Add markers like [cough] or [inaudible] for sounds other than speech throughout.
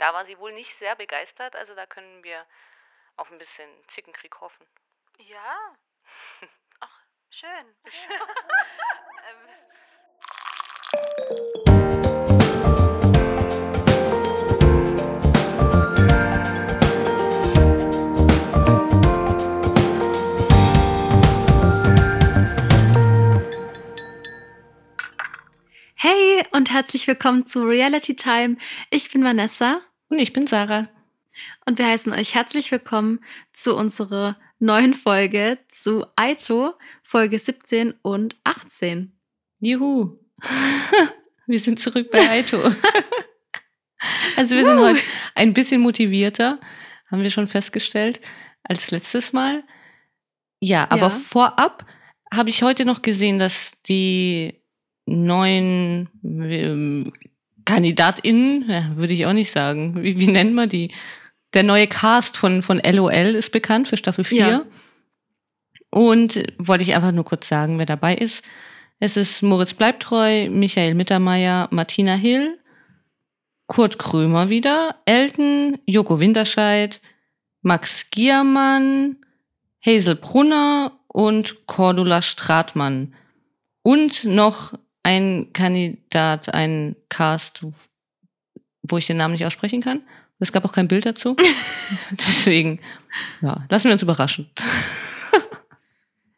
Da war sie wohl nicht sehr begeistert, also da können wir auf ein bisschen Zickenkrieg hoffen. Ja. Ach, schön. ähm, [laughs] Hey und herzlich willkommen zu Reality Time. Ich bin Vanessa Und ich bin Sarah. und wir heißen euch herzlich willkommen zu unserer neuen Folge zu Aito, Folge 17 und 18. Juhu. [laughs] wir sind zurück bei Aito. [laughs] also wir sind heute ein bisschen motivierter, haben wir schon festgestellt, als letztes Mal. Ja, aber Ja. vorab habe ich heute noch gesehen, dass die neuen KandidatInnen, ja, würde ich auch nicht sagen, wie, wie nennt man die? Der neue Cast von, von LOL ist bekannt für Staffel 4. Ja. Und wollte ich einfach nur kurz sagen, wer dabei ist. Es ist Moritz Bleibtreu, Michael Mittermeier, Martina Hill, Kurt Krömer wieder, Elton, Joko Winterscheid, Max Giermann, Hazel Brunner und Cordula Stratmann. Und noch ein Kandidat, ein Cast, wo ich den Namen nicht aussprechen kann. Es gab auch kein Bild dazu. [laughs] Deswegen, ja, lassen wir uns überraschen.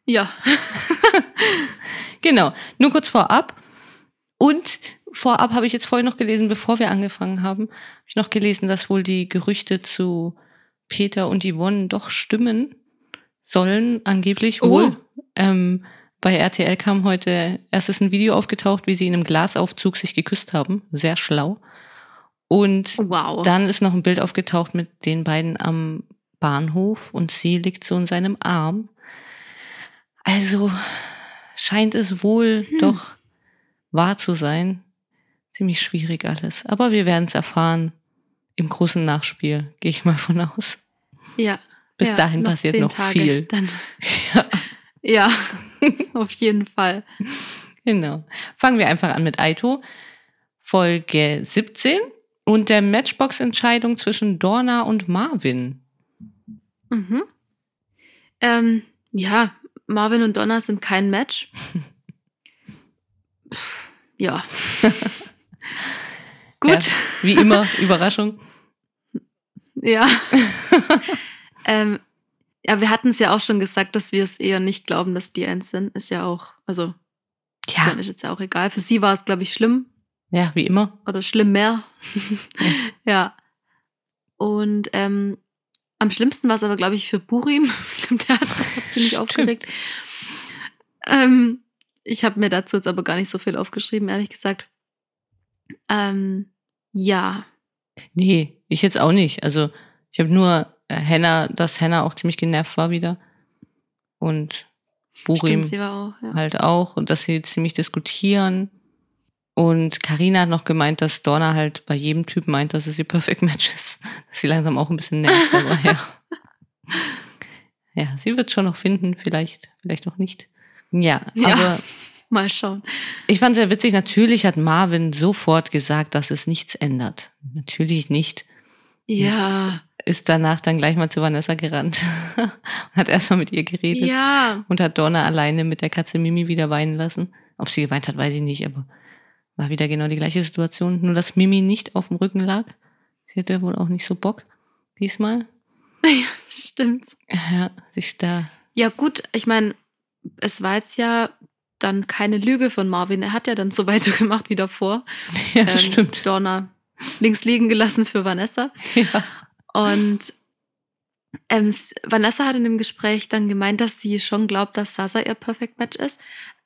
Ja, [laughs] Genau, nur kurz vorab. Und vorab habe ich jetzt vorhin noch gelesen, bevor wir angefangen haben, habe ich noch gelesen, dass wohl die Gerüchte zu Peter und Yvonne doch stimmen sollen, angeblich Oh. wohl. Ähm, bei RTL kam heute erstes ein Video aufgetaucht, wie sie in einem Glasaufzug sich geküsst haben. Sehr schlau. Und wow. dann ist noch ein Bild aufgetaucht mit den beiden am Bahnhof und sie liegt so in seinem Arm. Also scheint es wohl doch wahr zu sein. Ziemlich schwierig alles. Aber wir werden es erfahren im großen Nachspiel, gehe ich mal von aus. ja. Bis ja, dahin passiert zehn noch viel. Dann, [laughs] Ja, ja, [laughs] auf jeden Fall. genau. Fangen wir einfach an mit Aito. Folge 17 und der Matchbox-Entscheidung zwischen Dorna und Marvin. Mhm. Ähm, ja, Marvin und Donna sind kein Match. [laughs] Pff, ja. [laughs] Gut. Ja, wie immer, Überraschung. Ja. ähm, ja, wir hatten es ja auch schon gesagt, dass wir es eher nicht glauben, dass die eins sind. Ist ja auch, also, Ja, dann ist jetzt ja auch egal. Für sie war es, glaube ich, schlimm ja, wie immer. oder schlimmer. [laughs] ja. Und ähm, am schlimmsten war es aber, glaube ich, für Burim. [laughs] Der hat ziemlich [laughs] aufgeregt. Ähm, ich habe mir dazu jetzt aber gar nicht so viel aufgeschrieben, ehrlich gesagt. Ähm, ja. Nee, ich jetzt auch nicht. Also ich habe nur Henna, dass Henna auch ziemlich genervt war wieder. Und Burim Stimmt, auch, ja. halt auch. Und dass sie ziemlich diskutieren. Und Karina hat noch gemeint, dass Donna halt bei jedem Typ meint, dass es ihr Perfect Match ist. [laughs] Dass sie langsam auch ein bisschen nervt. Aber ja. [laughs] Ja, sie wird schon noch finden, vielleicht, vielleicht auch nicht. Ja, Ja. aber [laughs] Mal schauen. ich fand sehr witzig, natürlich hat Marvin sofort gesagt, dass es nichts ändert. Natürlich nicht. Ja. Ist danach dann gleich mal zu Vanessa gerannt. [laughs] hat erstmal mit ihr geredet. Ja. Und hat Donna alleine mit der Katze Mimi wieder weinen lassen. Ob sie geweint hat, weiß ich nicht, aber war wieder genau die gleiche Situation. Nur, dass Mimi nicht auf dem Rücken lag. Sie hatte wohl auch nicht so Bock diesmal. [laughs] Stimmt. Ja, sich da. Ja, gut, ich meine, es war jetzt ja dann keine Lüge von Marvin. Er hat ja dann so [laughs] weitergemacht wie davor. Ja, Ähm, stimmt. Donna links liegen gelassen für Vanessa. Ja. Und ähm, Vanessa hat in dem Gespräch dann gemeint, dass sie schon glaubt, dass Sasa ihr Perfect Match ist,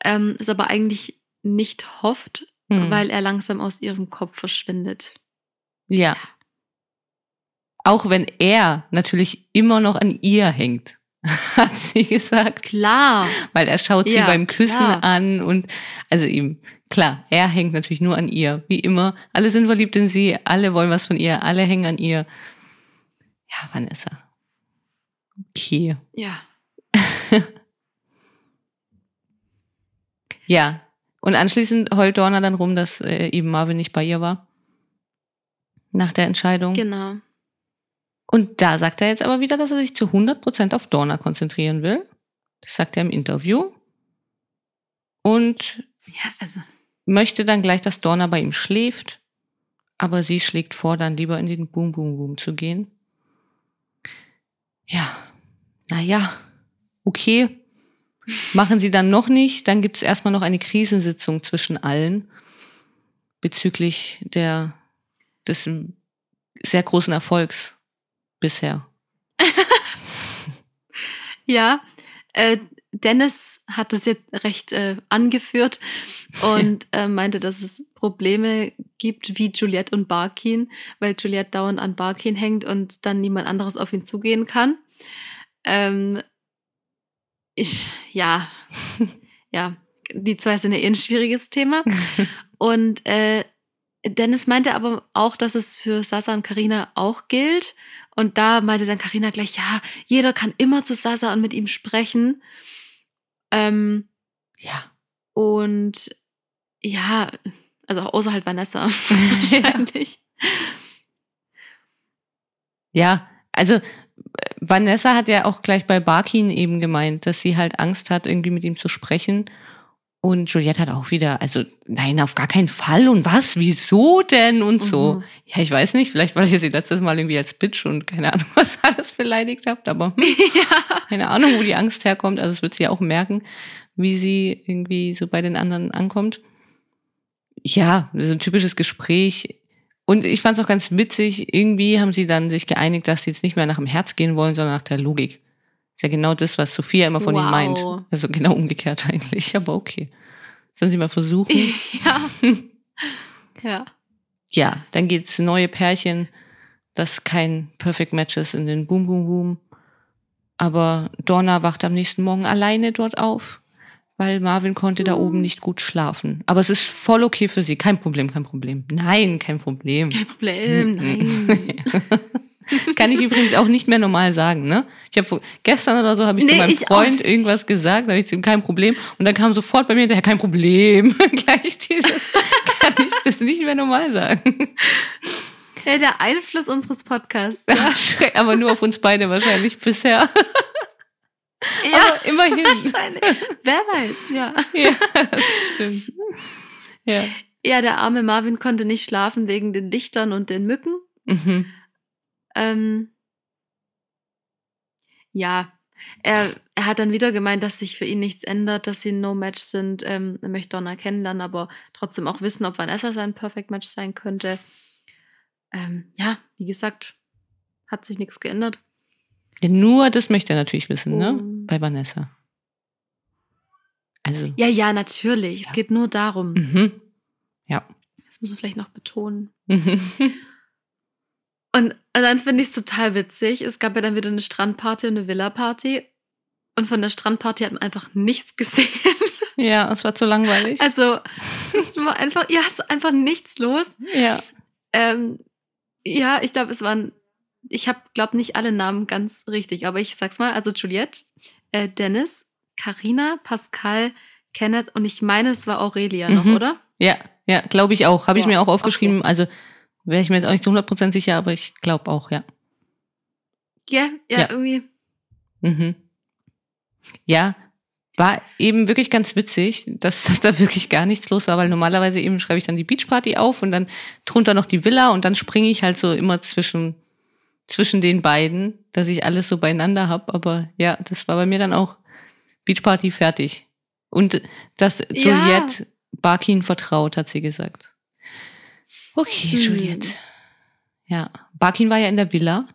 ähm, es aber eigentlich nicht hofft, Hm. weil er langsam aus ihrem Kopf verschwindet. Ja. Auch wenn er natürlich immer noch an ihr hängt, [laughs] hat sie gesagt. Klar. Weil er schaut sie Ja, beim Küssen klar. an und also ihm, klar, er hängt natürlich nur an ihr, wie immer. Alle sind verliebt in sie, alle wollen was von ihr, alle hängen an ihr. Ja, Vanessa. Okay. Ja. [laughs] Ja. Und anschließend heult Dorna dann rum, dass äh, eben Marvin nicht bei ihr war. nach der Entscheidung. Genau. Und da sagt er jetzt aber wieder, dass er sich zu 100% auf Dorna konzentrieren will. Das sagt er im Interview. Und Ja, also. möchte dann gleich, dass Dorna bei ihm schläft. Aber sie schlägt vor, dann lieber in den Boom Boom Boom zu gehen. Ja, naja, okay. Machen sie dann noch nicht. Dann gibt es erstmal noch eine Krisensitzung zwischen allen bezüglich der, des sehr großen Erfolgs bisher. [laughs] Ja, äh, Dennis hat es jetzt recht äh, angeführt und [laughs] äh, meinte, dass es Probleme gibt wie Juliette und Barkin, weil Juliette dauernd an Barkin hängt und dann niemand anderes auf ihn zugehen kann. Ähm, ich, ja, [laughs] ja, die zwei sind ja eh ein schwieriges Thema. Und äh, Dennis meinte aber auch, dass es für Sasa und Karina auch gilt. Und da meinte dann Karina gleich, ja, jeder kann immer zu Sasa und mit ihm sprechen. Ähm, Ja. und ja, also außer halt Vanessa [laughs] wahrscheinlich. Ja, also äh, Vanessa hat ja auch gleich bei Barkin eben gemeint, dass sie halt Angst hat, irgendwie mit ihm zu sprechen. Und Juliette hat auch wieder, also nein, auf gar keinen Fall. Und was? Wieso denn? Und so. Mhm. Ja, ich weiß nicht, vielleicht, weil ich sie letztes Mal irgendwie als Bitch und keine Ahnung, [laughs] was alles beleidigt habt, aber hm, [laughs] ja. keine Ahnung, wo die Angst herkommt. Also es wird sie auch merken, wie sie irgendwie so bei den anderen ankommt. Ja, so ein typisches Gespräch. Und ich fand es auch ganz witzig, irgendwie haben sie dann sich geeinigt, dass sie jetzt nicht mehr nach dem Herz gehen wollen, sondern nach der Logik. Ist ja genau das, was Sophia immer von ihnen Wow. meint. Also genau umgekehrt eigentlich, aber okay. Sollen sie mal versuchen? [laughs] ja. ja. ja, dann geht's neue Pärchen, das kein Perfect Match ist in den Boom Boom Boom. Aber Donna wacht am nächsten Morgen alleine dort auf, weil Marvin konnte da oben nicht gut schlafen. Aber es ist voll okay für sie. Kein Problem, kein Problem. Nein, kein Problem. Kein Problem, nein. [laughs] Kann ich übrigens auch nicht mehr normal sagen, ne? Ich habe gestern oder so habe ich zu Nee, meinem ich Freund irgendwas gesagt, da habe ich zu ihm kein Problem und dann kam sofort bei mir hinterher kein Problem. [laughs] Gleich dieses kann ich das nicht mehr normal sagen. Ja, der Einfluss unseres Podcasts. [laughs] Ja, aber nur auf uns beide wahrscheinlich bisher. Ja, Aber immerhin. [laughs] wahrscheinlich. Wer weiß, ja. [laughs] Ja, das stimmt. Ja. Ja, der arme Marvin konnte nicht schlafen wegen den Lichtern und den Mücken. Mhm. Ähm, ja, er, er hat dann wieder gemeint, dass sich für ihn nichts ändert, dass sie ein No-Match sind. Ähm, er möchte Donna kennenlernen, aber trotzdem auch wissen, ob Vanessa sein Perfect Match sein könnte. Ähm, ja, wie gesagt, hat sich nichts geändert. Ja, nur das möchte er natürlich wissen, ne? Oh. Bei Vanessa. Also. Ja, ja, natürlich. Es geht nur darum. Mhm. Ja. Das muss man vielleicht noch betonen. Mhm. [laughs] Und, und dann finde ich es total witzig. Es gab ja dann wieder eine Strandparty und eine Villa-Party. Und von der Strandparty hat man einfach nichts gesehen. [laughs] ja, es war zu langweilig. Also, es war einfach, ja, es war einfach nichts los. ja. Ähm, ja, ich glaube, es waren, ich habe, glaube nicht alle Namen ganz richtig, aber ich sag's mal, also Juliette, äh, Dennis, Karina, Pascal, Kenneth und ich meine, es war Aurelia noch, Mhm. oder? Ja, ja, glaube ich auch. Habe ich Ja, mir auch aufgeschrieben. Also wäre ich mir jetzt auch nicht zu 100% sicher, aber ich glaube auch, ja. Ja, ja, Ja. irgendwie. Mhm. Ja, war eben wirklich ganz witzig, dass, dass da wirklich gar nichts los war, weil normalerweise eben schreibe ich dann die Beachparty auf und dann drunter noch die Villa und dann springe ich halt so immer zwischen, zwischen den beiden, dass ich alles so beieinander habe. Aber ja, das war bei mir dann auch Beachparty fertig. Und dass Ja. Juliette Barkin vertraut, hat sie gesagt. Okay, Hm. Juliette. Ja, Barkin war ja in der Villa.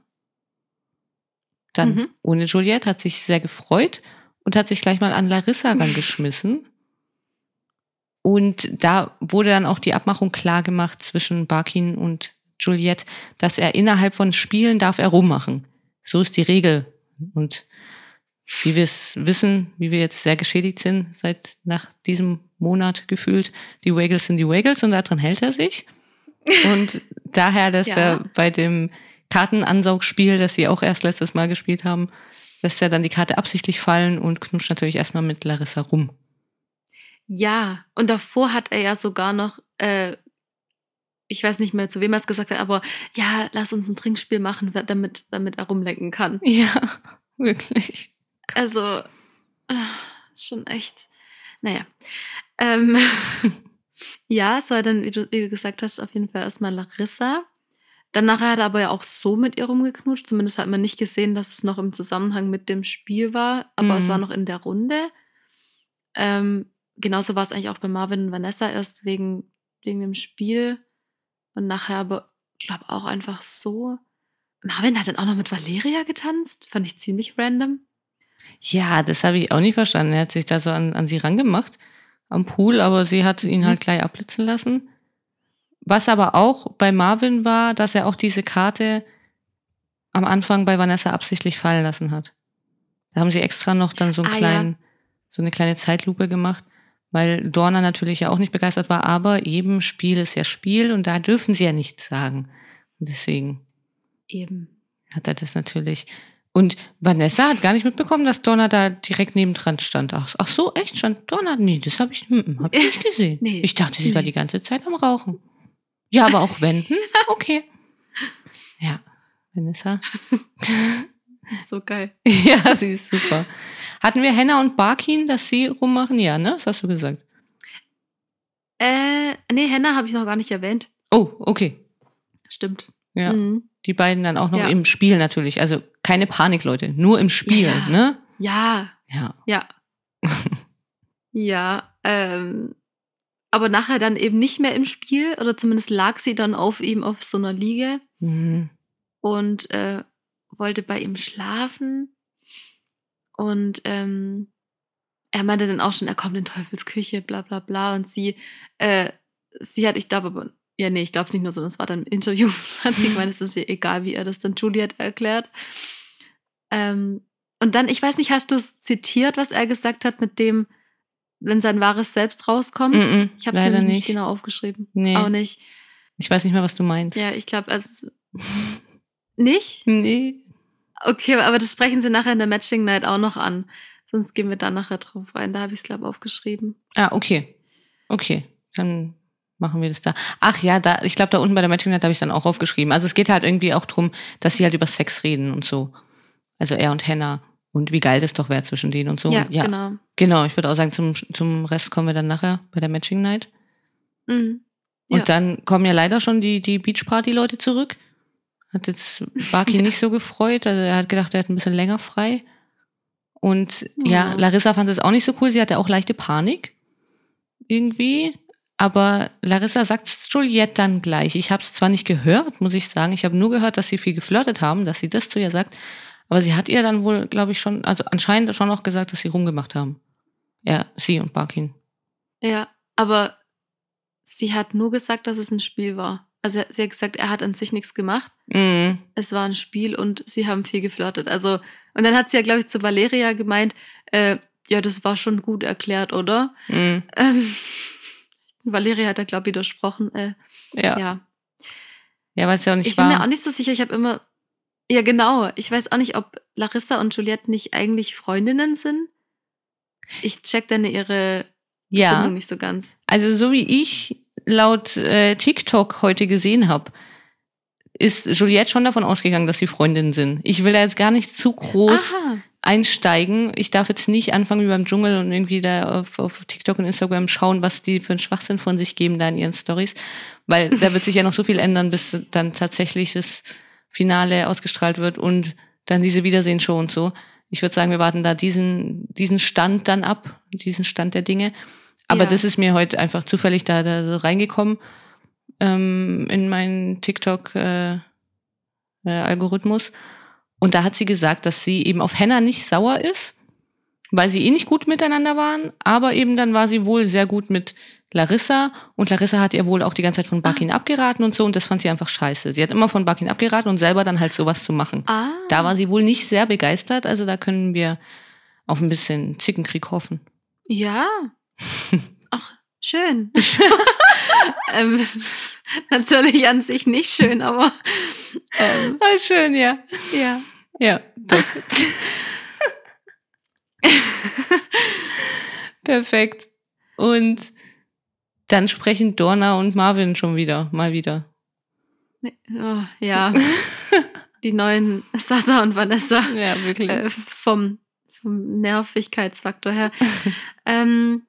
Dann Mhm. ohne Juliette hat sich sehr gefreut und hat sich gleich mal an Larissa [laughs] rangeschmissen. Und da wurde dann auch die Abmachung klar gemacht zwischen Barkin und Juliette, dass er innerhalb von Spielen darf er rummachen. So ist die Regel. Und wie wir es wissen, wie wir jetzt sehr geschädigt sind, seit nach diesem Monat gefühlt, die Waggles sind die Waggles und daran hält er sich. Und [laughs] daher, dass Ja. er bei dem Kartenansaugspiel, das sie auch erst letztes Mal gespielt haben, lässt er dann die Karte absichtlich fallen und knutscht natürlich erstmal mit Larissa rum. Ja, und davor hat er ja sogar noch äh, ich weiß nicht mehr, zu wem er es gesagt hat, aber ja, lass uns ein Trinkspiel machen, damit, damit er rumlenken kann. Ja, [laughs] wirklich. Also, ah, schon echt. Naja. Ähm, [laughs] ja, es war dann, wie du, wie du gesagt hast, auf jeden Fall erstmal Larissa. Dann nachher hat er aber ja auch so mit ihr rumgeknutscht. Zumindest hat man nicht gesehen, dass es noch im Zusammenhang mit dem Spiel war, aber Mhm. es war noch in der Runde. Ähm, genauso war es eigentlich auch bei Marvin und Vanessa erst wegen, wegen dem Spiel. Und nachher aber, glaube auch einfach so. Marvin hat dann auch noch mit Valeria getanzt. Fand ich ziemlich random. Ja, das habe ich auch nicht verstanden. Er hat sich da so an, an sie rangemacht am Pool, aber sie hat ihn Mhm. halt gleich abblitzen lassen. Was aber auch bei Marvin war, dass er auch diese Karte am Anfang bei Vanessa absichtlich fallen lassen hat. Da haben sie extra noch dann so einen Ah, kleinen, so eine kleine Zeitlupe gemacht, weil Dorna natürlich ja auch nicht begeistert war, aber eben Spiel ist ja Spiel und da dürfen sie ja nichts sagen. Und deswegen Eben. hat er das natürlich. Und Vanessa hat gar nicht mitbekommen, dass Donna da direkt nebendran stand. Ach, ach so, echt? Stand Donna? Nee, das habe ich, hm, hab ich nicht [laughs] gesehen. Nee. Ich dachte, sie war Nee. die ganze Zeit am Rauchen. Ja, aber auch wenn. Hm, [laughs] okay. Ja, Vanessa. [laughs] So geil. ja, sie ist super. Hatten wir Henna und Barkin, dass sie rummachen? Ja, ne? Das hast du gesagt. Äh, nee, Henna habe ich noch gar nicht erwähnt. Oh, okay. Stimmt. Ja. Mhm. Die beiden dann auch noch Ja. im Spiel natürlich. Also keine Panik, Leute. Nur im Spiel, Ja. ne? Ja, Ja. ja. [laughs] ja, ähm, aber nachher dann eben nicht mehr im Spiel, oder zumindest lag sie dann auf ihm auf so einer Liege Mhm. und äh, wollte bei ihm schlafen. Und ähm, er meinte dann auch schon, er kommt in Teufels Küche, bla bla bla. Und sie, äh, sie hat, ich glaube aber, ja, nee, ich glaube es nicht nur so, das war dann im Interview, [laughs] hat sie gemeint, es ist ihr egal, wie er das dann Juliet erklärt. Ähm, und dann, ich weiß nicht, hast du es zitiert, was er gesagt hat mit dem, wenn sein wahres Selbst rauskommt? Mhm. Ich habe es nämlich nicht nicht. genau aufgeschrieben. Nee. Auch nicht. Ich weiß nicht mehr, was du meinst. Ja, ich glaube, also [laughs] nicht? Nee. Okay, aber das sprechen sie nachher in der Matching Night auch noch an. Sonst gehen wir da nachher drauf rein. Da habe ich es, glaube aufgeschrieben. Ah, okay. Okay. Dann machen wir das da. Ach ja, da, ich glaube, da unten bei der Matching Night habe ich dann auch aufgeschrieben. Also es geht halt irgendwie auch drum, dass sie halt über Sex reden und so. Also er und Hannah und wie geil das doch wäre zwischen denen und so. ja, Und ja, genau. genau. Ich würde auch sagen, zum, zum Rest kommen wir dann nachher bei der Matching Night. Mhm. Und Ja. dann kommen ja leider schon die, die Beachparty-Leute zurück. Hat jetzt [laughs] Baki nicht so gefreut. Also er hat gedacht, er hat ein bisschen länger frei. Und ja, Ja. Larissa fand es auch nicht so cool. Sie hatte auch leichte Panik. Irgendwie. Aber Larissa sagt Juliette dann gleich. Ich habe es zwar nicht gehört, muss ich sagen. Ich habe nur gehört, dass sie viel geflirtet haben, dass sie das zu ihr sagt. Aber sie hat ihr dann wohl, glaube ich, schon, also anscheinend schon auch gesagt, dass sie rumgemacht haben. Ja, sie und Barkin. Ja, aber sie hat nur gesagt, dass es ein Spiel war. Also sie hat gesagt, er hat an sich nichts gemacht. Mhm. Es war ein Spiel und sie haben viel geflirtet. Also, und dann hat sie ja, glaube ich, zu Valeria gemeint, äh, ja, das war schon gut erklärt, oder? Mhm. Ähm, [laughs] Valeria hat da, glaube ich, widersprochen. Äh, Ja. ja. ja. weil es ja auch nicht Ich bin war. mir auch nicht so sicher. Ich habe immer. Ja, genau. Ich weiß auch nicht, ob Larissa und Juliette nicht eigentlich Freundinnen sind. Ich check dann ihre ja. Bindung nicht so ganz. Also so wie ich laut äh, TikTok heute gesehen habe, ist Juliette schon davon ausgegangen, dass sie Freundinnen sind. Ich will da jetzt gar nicht zu groß Aha. einsteigen. Ich darf jetzt nicht anfangen wie beim Dschungel und irgendwie da auf, auf TikTok und Instagram schauen, was die für einen Schwachsinn von sich geben da in ihren Stories, weil da wird sich ja noch so viel ändern, bis dann tatsächlich das Finale ausgestrahlt wird und dann diese Wiedersehen-Show und so. Ich würde sagen, wir warten da diesen, diesen Stand dann ab, diesen Stand der Dinge. Aber Ja. das ist mir heute einfach zufällig da, da so reingekommen ähm, in meinen TikTok-Algorithmus. und da hat sie gesagt, dass sie eben auf Henna nicht sauer ist, weil sie eh nicht gut miteinander waren, aber eben dann war sie wohl sehr gut mit Larissa und Larissa hat ihr wohl auch die ganze Zeit von Bakin abgeraten und so und das fand sie einfach scheiße. Sie hat immer von Bakin abgeraten und selber dann halt sowas zu machen. Ah. Da war sie wohl nicht sehr begeistert, also da können wir auf ein bisschen Zickenkrieg hoffen. Ja. Ach, schön. [laughs] ähm, natürlich an sich nicht schön, aber ähm, Ah, schön, ja. ja. Ja, doch. [laughs] Perfekt. Und dann sprechen Dorna und Marvin schon wieder, mal wieder. Oh, ja. Die neuen Sasa und Vanessa Ja, wirklich. äh, vom, vom Nervigkeitsfaktor her. ähm,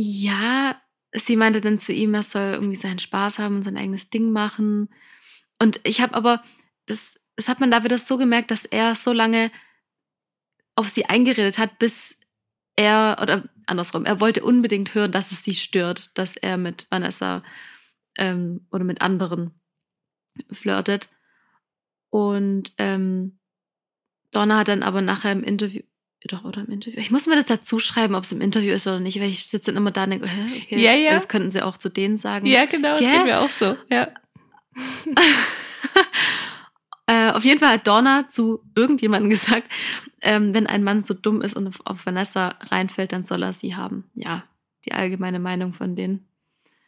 ja, sie meinte dann zu ihm, er soll irgendwie seinen Spaß haben und sein eigenes Ding machen. Und ich habe aber, das, das hat man da wieder so gemerkt, dass er so lange auf sie eingeredet hat, bis er, oder andersrum, er wollte unbedingt hören, dass es sie stört, dass er mit Vanessa ähm, oder mit anderen flirtet. Und ähm, Donna hat dann aber nachher im Interview, doch, oder im Interview, ich muss mir das dazu schreiben, ob es im Interview ist oder nicht, weil ich sitze dann immer da und denke, hä, okay, Ja, ja. das könnten sie auch zu denen sagen. ja, genau, das Gell? geht mir auch so. Ja. [laughs] Äh, auf jeden Fall hat Donna zu irgendjemandem [laughs] gesagt, ähm, wenn ein Mann so dumm ist und auf, auf Vanessa reinfällt, dann soll er sie haben. Ja, die allgemeine Meinung von denen.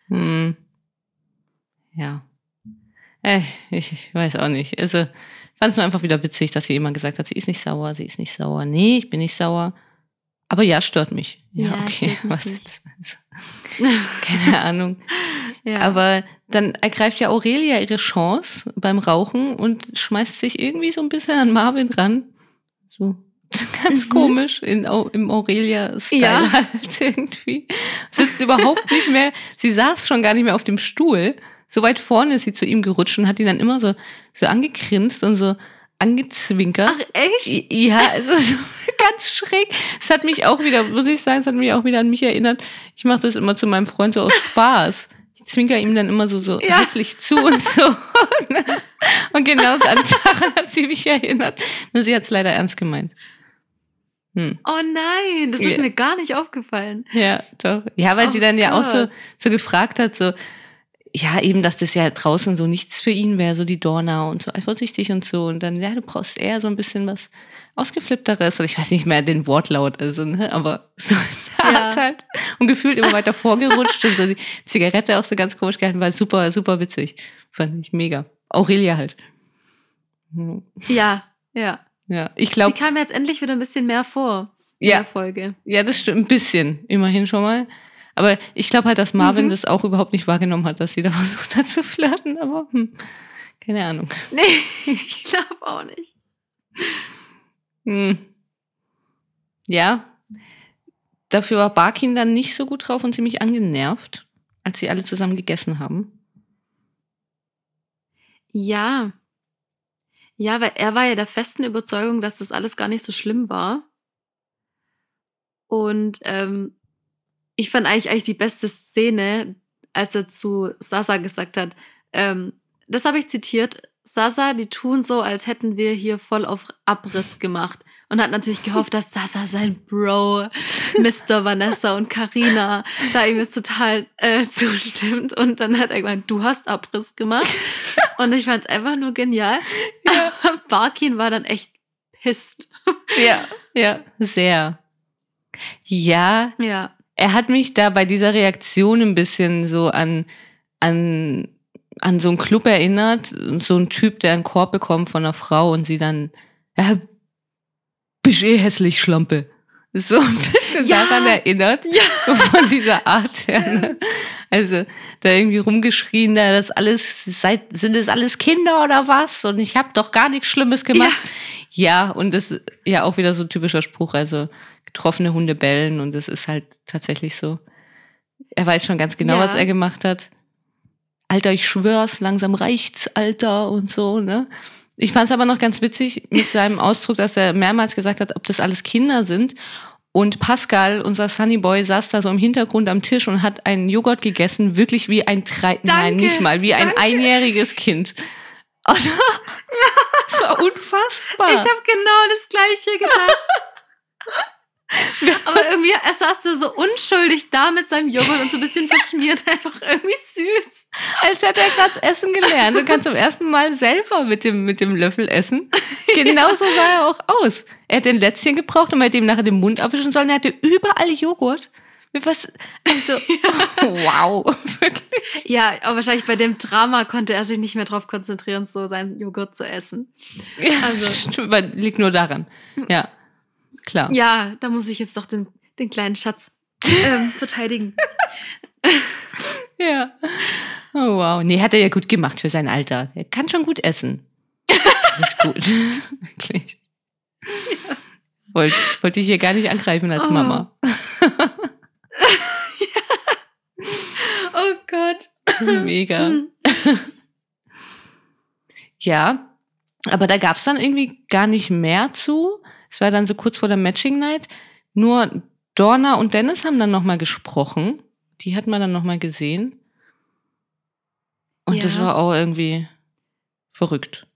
Hm. Ja. Äh, ich, ich weiß auch nicht. Also, fand es nur einfach wieder witzig, dass sie immer gesagt hat, sie ist nicht sauer, sie ist nicht sauer. Nee, ich bin nicht sauer. Aber ja, stört mich. Ja, Ja, okay. mich Was nicht. jetzt? Also, keine [laughs] Ahnung. Ja. Aber dann ergreift ja Aurelia ihre Chance beim Rauchen und schmeißt sich irgendwie so ein bisschen an Marvin ran. So [laughs] ganz Mhm. komisch in, im Aurelia-Style Ja. [laughs] halt irgendwie. Sitzt überhaupt nicht mehr, sie saß schon gar nicht mehr auf dem Stuhl. So weit vorne ist sie zu ihm gerutscht und hat ihn dann immer so, so angegrinst und so angezwinkert. Ach, echt? Ja, also [laughs] so ganz schräg. Es hat mich auch wieder, muss ich sagen, es hat mich auch wieder an mich erinnert. Ich mache das immer zu meinem Freund so aus Spaß. Ich zwinker ihm dann immer so, so Ja. hässlich zu und so. [laughs] Und genau daran hat sie mich erinnert. Nur sie hat es leider ernst gemeint. Hm. Oh nein, das ist Ja. mir gar nicht aufgefallen. Ja, doch. Ja, weil Oh sie dann ja auch so, Gott. so gefragt hat, so, ja, eben, dass das ja draußen so nichts für ihn wäre, so die Dorna und so eifersüchtig und so. Und dann, ja, du brauchst eher so ein bisschen was Ausgeflippteres. Oder ich weiß nicht mehr den Wortlaut, also, ne, aber so Ja. Halt. Und gefühlt immer weiter vorgerutscht und so die Zigarette auch so ganz komisch gehalten, war super, super witzig. Fand ich mega. Aurelia halt. Hm. Ja, ja. Ja, ich Sie glaube, kam jetzt endlich wieder ein bisschen mehr vor in Ja. der Folge. Ja, das stimmt, ein bisschen, immerhin schon mal. Aber ich glaube halt, dass Marvin Mhm. das auch überhaupt nicht wahrgenommen hat, dass sie da [laughs] versucht hat zu flirten, aber hm, keine Ahnung. [laughs] Nee, ich glaube auch nicht. Hm. Ja, dafür war Barkin dann nicht so gut drauf und ziemlich angenervt, als sie alle zusammen gegessen haben. Ja. Ja, weil er war ja der festen Überzeugung, dass das alles gar nicht so schlimm war. Und ähm, ich fand eigentlich, eigentlich die beste Szene, als er zu Sasa gesagt hat, ähm, das habe ich zitiert, Sasa, die tun so, als hätten wir hier voll auf Abriss gemacht. Und hat natürlich gehofft, dass Sasa sein Bro, Mr. Vanessa und Karina da ihm jetzt total äh, zustimmt. Und dann hat er gemeint, du hast Abriss gemacht. Und ich fand es einfach nur genial. Aber [laughs] Barkin war dann echt pisst. Ja, ja, sehr. Ja, Ja. Er hat mich da bei dieser Reaktion ein bisschen so an, an, an so einen Club erinnert. So ein Typ, der einen Korb bekommt von einer Frau und sie dann, ja, bist eh hässlich, Schlampe. So ein bisschen Ja. daran erinnert. [laughs] Von dieser Art her. Ne? Also, da irgendwie rumgeschrien, da das alles, seid, sind das alles Kinder oder was? Und ich habe doch gar nichts Schlimmes gemacht. Ja. und das ist ja auch wieder so ein typischer Spruch. Also, getroffene Hunde bellen und das ist halt tatsächlich so. Er weiß schon ganz genau, Ja. was er gemacht hat. Alter, ich schwör's, langsam reicht's, Alter und so, ne? Ich fand's aber noch ganz witzig mit [laughs] seinem Ausdruck, dass er mehrmals gesagt hat, ob das alles Kinder sind. Und Pascal, unser Sunnyboy, saß da so im Hintergrund am Tisch und hat einen Joghurt gegessen, wirklich wie ein drei, nein, nicht mal, wie ein danke. einjähriges Kind. [laughs] Oder? [laughs] Das war unfassbar. Ich habe genau das Gleiche gedacht. Aber irgendwie, er saß da so unschuldig da mit seinem Joghurt und so ein bisschen [laughs] verschmiert, einfach irgendwie süß. als hätte er gerade Essen gelernt und kann zum ersten Mal selber mit dem, mit dem Löffel essen. [laughs] Genauso sah er auch aus. Er hätte ein Lätzchen gebraucht und man hätte ihm nachher den Mund abwischen sollen. Er hatte überall Joghurt. Was, also, [laughs] wow, wirklich. Ja, aber wahrscheinlich bei dem Drama konnte er sich nicht mehr darauf konzentrieren, so seinen Joghurt zu essen. Ja, Also- aber liegt nur daran. Ja, klar. Ja, da muss ich jetzt doch den, den kleinen Schatz ähm, [laughs] verteidigen. Ja. Oh, wow. Nee, hat er ja gut gemacht für sein Alter. Er kann schon gut essen. [laughs] Alles gut. [laughs] Wirklich. Ja. Wollte wollt ich hier gar nicht angreifen als Oh. Mama. Oh Gott. Mega. Ja, aber da gab es dann irgendwie gar nicht mehr zu. Es war dann so kurz vor der Matching Night. Nur Dorna und Dennis haben dann nochmal gesprochen. Die hat man dann nochmal gesehen. Und Ja. das war auch irgendwie verrückt.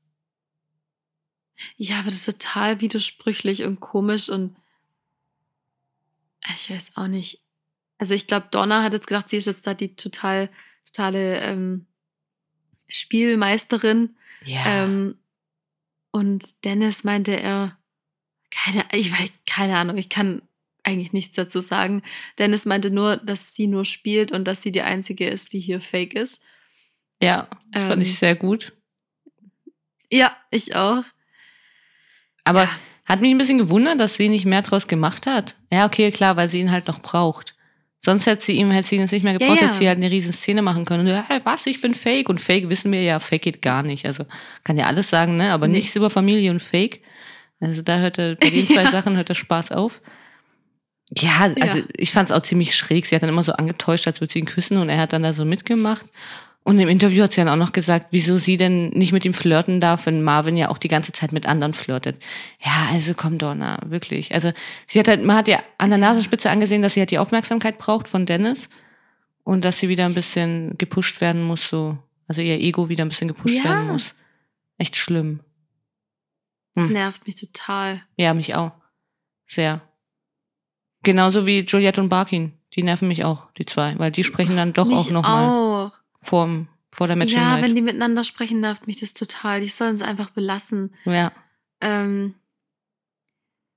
Ja, aber das ist total widersprüchlich und komisch und ich weiß auch nicht. Also ich glaube, Donna hat jetzt gedacht, sie ist jetzt da die total, totale ähm, Spielmeisterin. Ja. Ähm, und Dennis meinte er, keine, ich weiß, keine Ahnung, ich kann eigentlich nichts dazu sagen. Dennis meinte nur, dass sie nur spielt und dass sie die einzige ist, die hier fake ist. ja, das fand ähm, ich sehr gut. Ja, ich auch. Aber Ja. hat mich ein bisschen gewundert, dass sie nicht mehr draus gemacht hat. Ja, okay, klar, weil sie ihn halt noch braucht. Sonst hätte sie ihm, hätte sie ihn jetzt nicht mehr gebraucht, ja. hätte sie halt eine riesen Szene machen können. Und, hey, was, ich bin fake. Und fake wissen wir ja, fake geht gar nicht. Also kann ja alles sagen, ne? Aber Nee. nichts über Familie und fake. Also da hört er, bei den zwei. [laughs] Sachen hört der Spaß auf. Ja, also Ja. ich fand es auch ziemlich schräg. Sie hat dann immer so angetäuscht, als würde sie ihn küssen und er hat dann da so mitgemacht. Und im Interview hat sie dann auch noch gesagt, wieso sie denn nicht mit ihm flirten darf, wenn Marvin ja auch die ganze Zeit mit anderen flirtet. Ja, also komm, Donna, wirklich. Also sie hat halt, man hat ja an der Nasenspitze angesehen, dass sie halt die Aufmerksamkeit braucht von Dennis und dass sie wieder ein bisschen gepusht werden muss, so. Also ihr Ego wieder ein bisschen gepusht Ja. werden muss. Echt schlimm. Das Hm. nervt mich total. Ja, mich auch. Sehr. Genauso wie Juliette und Barkin. Die nerven mich auch, die zwei, weil die sprechen dann doch mich auch nochmal vor, vor der Matching Ja, wenn die miteinander sprechen, nervt mich das total. Die sollen es einfach belassen. Ja. Ähm,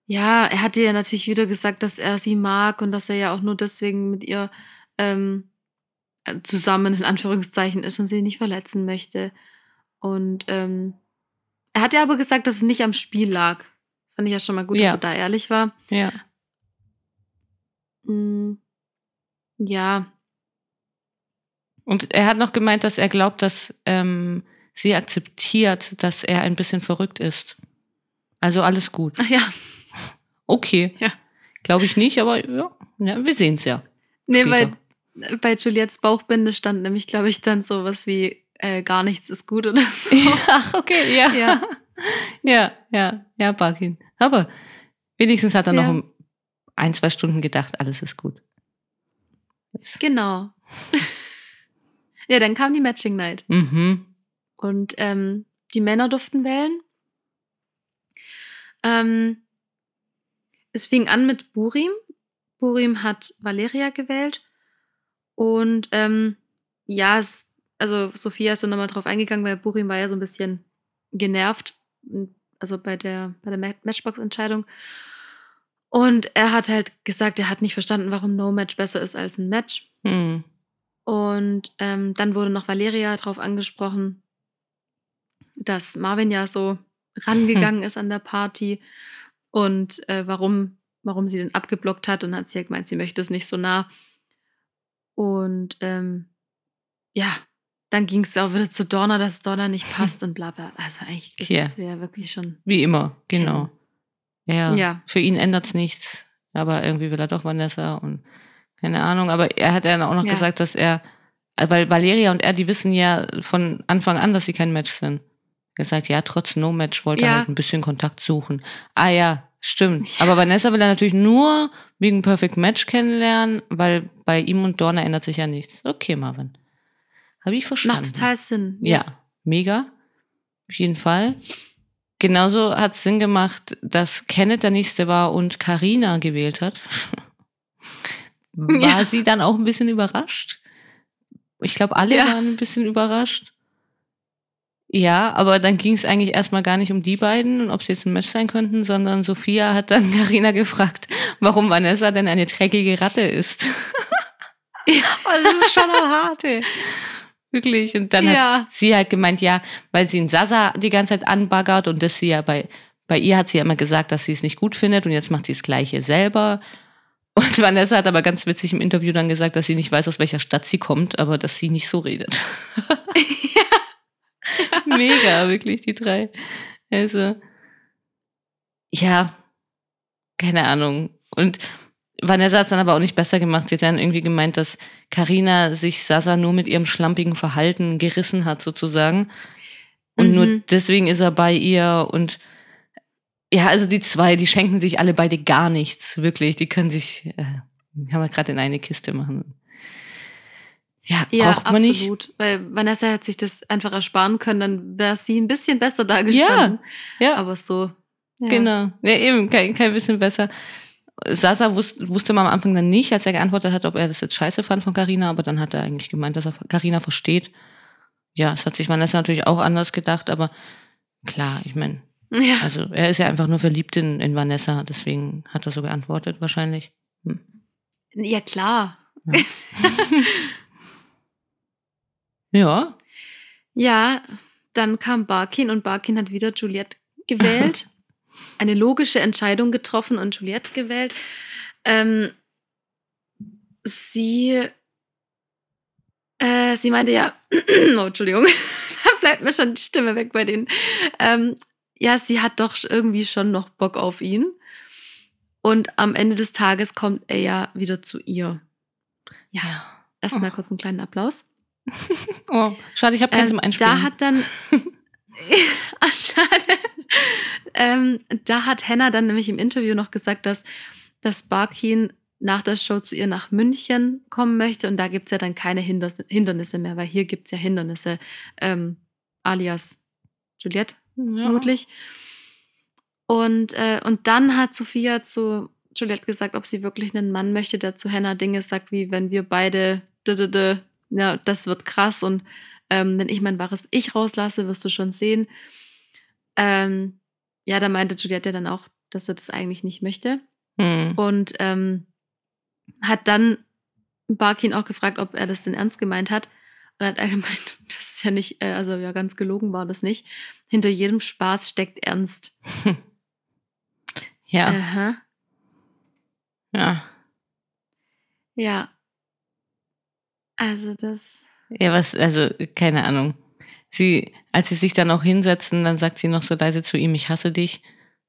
ja, er hat ja natürlich wieder gesagt, dass er sie mag und dass er ja auch nur deswegen mit ihr ähm, äh, zusammen in Anführungszeichen ist und sie nicht verletzen möchte. Und ähm, er hat ja aber gesagt, dass es nicht am Spiel lag. Das fand ich ja schon mal gut, Ja. dass er da ehrlich war. Ja. Mm, ja, Und er hat noch gemeint, dass er glaubt, dass ähm, sie akzeptiert, dass er ein bisschen verrückt ist. Also alles gut. ach ja. Okay. Ja. Glaube ich nicht, aber ja, ja wir sehen es ja. Nee, Später. bei, bei Juliettes Bauchbinde stand nämlich, glaube ich, dann sowas wie äh, gar nichts ist gut oder so. [laughs] Ach, okay, ja. ja. [laughs] Ja, ja, ja, Barkin. Aber wenigstens hat er Ja. noch um ein, zwei Stunden gedacht, alles ist gut. Genau. [laughs] ja, dann kam die Matching Night. Mhm. Und ähm, die Männer durften wählen. Ähm, es fing an mit Burim. Burim hat Valeria gewählt. Und ähm, ja, es, also Sophia ist so nochmal drauf eingegangen, weil Burim war ja so ein bisschen genervt, also bei der, bei der Ma- Matchbox-Entscheidung. Und er hat halt gesagt, er hat nicht verstanden, warum No Match besser ist als ein Match. Hm. Und ähm, dann wurde noch Valeria drauf angesprochen, dass Marvin ja so rangegangen [laughs] ist an der Party und äh, warum, warum sie den abgeblockt hat. Und hat sie ja gemeint, sie möchte es nicht so nah. Und ähm, ja, dann ging es auch wieder zu Donna, dass Donna nicht [laughs] passt und bla bla. Also eigentlich ist Ja. das wäre wirklich schon. Wie immer, genau. Ja, Ja. für ihn ändert's nichts. Aber irgendwie will er doch Vanessa und keine Ahnung. Aber er hat dann auch noch Ja. gesagt, dass er, weil Valeria und er, die wissen ja von Anfang an, dass sie kein Match sind. Er sagt, ja, trotz No-Match wollte er Ja. halt ein bisschen Kontakt suchen. Ah ja, stimmt. Aber Vanessa will er natürlich nur wegen Perfect Match kennenlernen, weil bei ihm und Dorna ändert sich ja nichts. Okay, Marvin. Habe ich verstanden. Macht total Sinn. Ja, mega. Auf jeden Fall. Genauso hat es Sinn gemacht, dass Kenneth der nächste war und Karina gewählt hat. [laughs] War Ja. sie dann auch ein bisschen überrascht? Ich glaube, alle Ja. waren ein bisschen überrascht. Ja, aber dann ging es eigentlich erstmal gar nicht um die beiden und ob sie jetzt ein Match sein könnten, sondern Sophia hat dann [laughs] Karina gefragt, warum Vanessa denn eine dreckige Ratte ist. [laughs] Oh, das ist schon eine harte. Wirklich. Und dann Ja. hat sie halt gemeint, ja, weil sie einen Sasa die ganze Zeit anbaggert und dass sie ja bei, bei ihr hat sie ja immer gesagt, dass sie es nicht gut findet und jetzt macht sie das Gleiche selber. Und [laughs] Vanessa hat aber ganz witzig im Interview dann gesagt, dass sie nicht weiß, aus welcher Stadt sie kommt, aber dass sie nicht so redet. [laughs] Mega, wirklich, die drei. Also, ja, keine Ahnung. Und Vanessa hat es dann aber auch nicht besser gemacht. Sie hat dann irgendwie gemeint, dass Karina sich Sasa nur mit ihrem schlampigen Verhalten gerissen hat, sozusagen. Und mhm. nur deswegen ist er bei ihr. Und ja, also die zwei, die schenken sich alle beide gar nichts, wirklich. Die können sich, äh, kann man gerade in eine Kiste machen. Ja, ja braucht man absolut. nicht. Weil Vanessa hat sich das einfach ersparen können, dann wäre sie ein bisschen besser dargestanden. Ja, ja. Aber so. Ja. Genau. Ja, eben, kein, kein bisschen besser. Sasa wusste, wusste man am Anfang dann nicht, als er geantwortet hat, ob er das jetzt scheiße fand von Carina, aber dann hat er eigentlich gemeint, dass er Carina versteht. Ja, es hat sich Vanessa natürlich auch anders gedacht, aber klar, ich meine, ja. also er ist ja einfach nur verliebt in, in Vanessa, deswegen hat er so geantwortet wahrscheinlich. Hm. Ja, klar. Ja. [laughs] ja. Ja, dann kam Barkin und Barkin hat wieder Juliette gewählt. [laughs] eine logische Entscheidung getroffen und Juliette gewählt. Ähm, sie, äh, sie meinte ja, [clears throat] oh, Entschuldigung, [laughs] da bleibt mir schon die Stimme weg bei denen. Ähm, ja, sie hat doch irgendwie schon noch Bock auf ihn. Und am Ende des Tages kommt er ja wieder zu ihr. Ja, erstmal oh. kurz einen kleinen Applaus. [laughs] oh, schade, ich habe keinen ähm, zum Einspielen. Da hat dann. [laughs] [laughs] Schade ähm, da hat Hannah dann nämlich im Interview noch gesagt, dass, dass Barkin nach der Show zu ihr nach München kommen möchte und da gibt es ja dann keine Hindernisse mehr, weil hier gibt es ja Hindernisse, ähm, alias Juliette ja. vermutlich. Und, äh, und dann hat Sophia zu Juliette gesagt, ob sie wirklich einen Mann möchte, der zu Hannah Dinge sagt, wie wenn wir beide, ja, das wird krass und ähm, wenn ich mein wahres Ich rauslasse, wirst du schon sehen. Ähm, ja, da meinte Juliette dann auch, dass er das eigentlich nicht möchte. Mhm. Und ähm, hat dann Barkin auch gefragt, ob er das denn ernst gemeint hat. Und hat er [laughs] gemeint, das ist ja nicht, äh, also ja, ganz gelogen war das nicht. Hinter jedem Spaß steckt Ernst. [laughs] ja. Aha. Ja. Ja. Also das. Ja, was, also, keine Ahnung sie, als sie sich dann auch hinsetzen, dann sagt sie noch so leise zu ihm, ich hasse dich.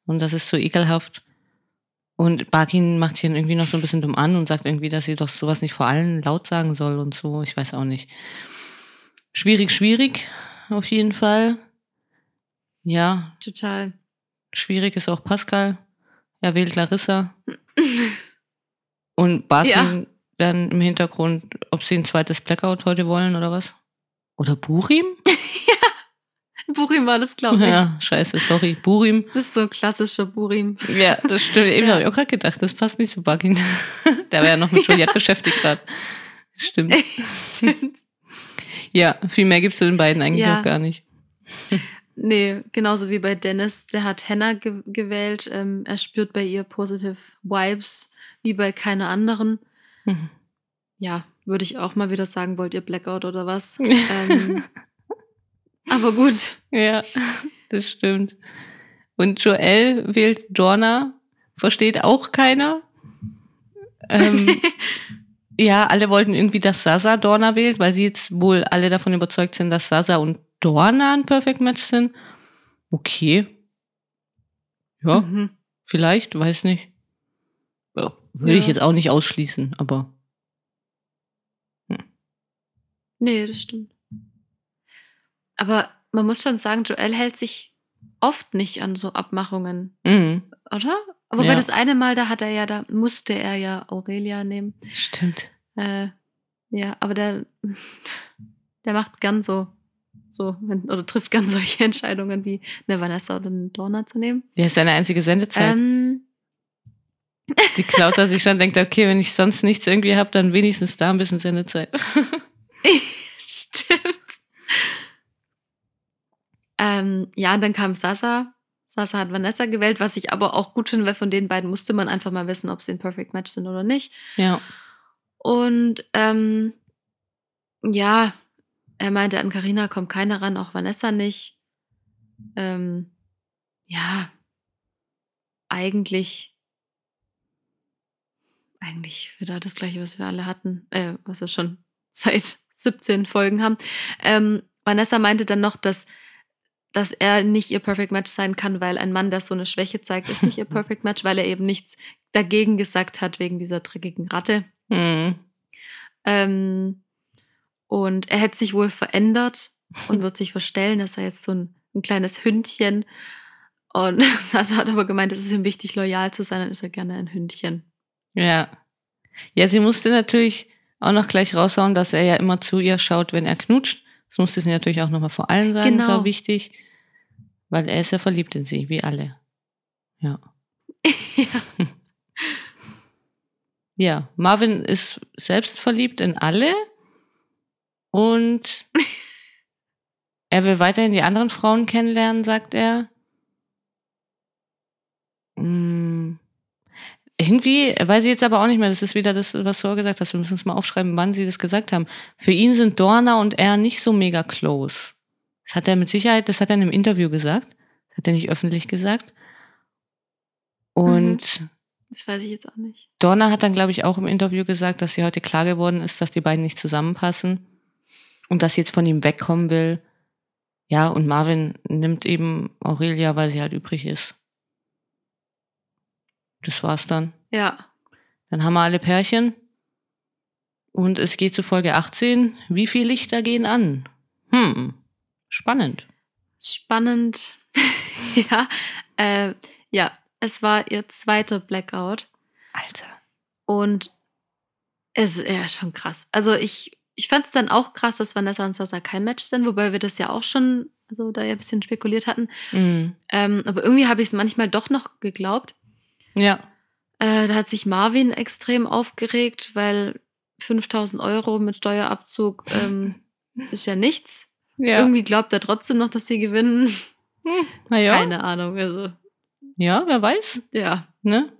Und das ist so ekelhaft. Und Barkin macht sie dann irgendwie noch so ein bisschen dumm an und sagt irgendwie, dass sie doch sowas nicht vor allen laut sagen soll und so. Ich weiß auch nicht. Schwierig, schwierig, auf jeden Fall. Ja. Total. Schwierig ist auch Pascal. Er wählt Larissa. [laughs] und Barkin ja. Dann im Hintergrund, ob sie ein zweites Blackout heute wollen oder was? Oder Burim? [laughs] Burim war das, glaube ich. Ja, scheiße, sorry. Burim. Das ist so ein klassischer Burim. Ja, das stimmt. Eben ja. habe ich auch gerade gedacht, das passt nicht zu Bugging. [laughs] Der war ja noch mit Juliette beschäftigt gerade. Stimmt. [laughs] stimmt. Ja, viel mehr gibt es zu den beiden eigentlich ja. auch gar nicht. Nee, genauso wie bei Dennis. Der hat Hannah ge gewählt. Ähm, er spürt bei ihr positive Vibes, wie bei keiner anderen. Mhm. Ja, würde ich auch mal wieder sagen, wollt ihr Blackout oder was? [laughs] ähm, aber gut. Ja, das stimmt. Und Joel wählt Dorna, versteht auch keiner. Ähm, [laughs] ja, alle wollten irgendwie, dass Sasa Dorna wählt, weil sie jetzt wohl alle davon überzeugt sind, dass Sasa und Dorna ein Perfect Match sind. Okay. Ja, mhm. vielleicht, weiß nicht. Ja, würde ja. ich jetzt auch nicht ausschließen, aber. Hm. Nee, das stimmt. Aber man muss schon sagen, Joel hält sich oft nicht an so Abmachungen. Mhm. Oder? Aber ja. bei das eine Mal, da hat er ja, da musste er ja Aurelia nehmen. Stimmt. Äh, ja, aber der, [laughs] der macht gern so, so, oder trifft gern solche [laughs] Entscheidungen wie eine Vanessa oder eine Dorna zu nehmen. Der ist seine einzige Sendezeit. Ähm, die klaut er sich schon, denkt, okay, wenn ich sonst nichts irgendwie habe, dann wenigstens da ein bisschen Sendezeit. [laughs] Stimmt. Ähm, ja, und dann kam Sasa. Sasa hat Vanessa gewählt, was ich aber auch gut finde, weil von den beiden musste man einfach mal wissen, ob sie ein Perfect Match sind oder nicht. Ja. Und ähm, ja, er meinte, an Karina kommt keiner ran, auch Vanessa nicht. Ähm, ja, eigentlich, eigentlich wieder das gleiche, was wir alle hatten, äh, was wir schon [laughs] seit 17 Folgen haben. Ähm, Vanessa meinte dann noch, dass, dass er nicht ihr Perfect Match sein kann, weil ein Mann, der so eine Schwäche zeigt, ist nicht ihr [laughs] Perfect Match, weil er eben nichts dagegen gesagt hat wegen dieser dreckigen Ratte. Hm. Ähm, und er hätte sich wohl verändert [laughs] und wird sich verstellen. dass er jetzt so ein, ein kleines Hündchen. Und Sasa hat aber gemeint, es ist ihm wichtig, loyal zu sein, dann ist er gerne ein Hündchen. Ja. Ja, sie musste natürlich auch noch gleich raushauen, dass er ja immer zu ihr schaut, wenn er knutscht. Das musste sie natürlich auch nochmal vor allen sagen. Das Genau. war wichtig. Weil er ist ja verliebt in sie, wie alle. Ja. ja. [laughs] Ja, Marvin ist selbst verliebt in alle und [laughs] er will weiterhin die anderen Frauen kennenlernen, sagt er. Hm. Irgendwie weiß ich jetzt aber auch nicht mehr, das ist wieder das, was du auch gesagt hast, wir müssen uns mal aufschreiben, wann sie das gesagt haben. Für ihn sind Dorna und er nicht so mega close. Das hat er mit Sicherheit, das hat er in einem Interview gesagt. Das hat er nicht öffentlich gesagt. Und Das weiß ich jetzt auch nicht. Donna hat dann, glaube ich, auch im Interview gesagt, dass sie heute klar geworden ist, dass die beiden nicht zusammenpassen und dass sie jetzt von ihm wegkommen will. Ja, und Marvin nimmt eben Aurelia, weil sie halt übrig ist. Das war's dann. Ja. Dann haben wir alle Pärchen. Und es geht zu Folge 18. Wie viele Lichter gehen an? Hm, spannend. Spannend. [laughs] ja. Äh, ja, es war ihr zweiter Blackout. Alter. Und es ist ja schon krass. Also ich, ich fand es dann auch krass, dass Vanessa und Sasa kein Match sind, wobei wir das ja auch schon, also da ja ein bisschen spekuliert hatten. Mhm. Ähm, aber irgendwie habe ich es manchmal doch noch geglaubt. Ja. Äh, da hat sich Marvin extrem aufgeregt, weil 5000 Euro mit Steuerabzug ähm, [laughs] ist ja nichts. Ja. Irgendwie glaubt er trotzdem noch, dass sie gewinnen. Na ja. Keine Ahnung. Also, ja, wer weiß, ja, ne?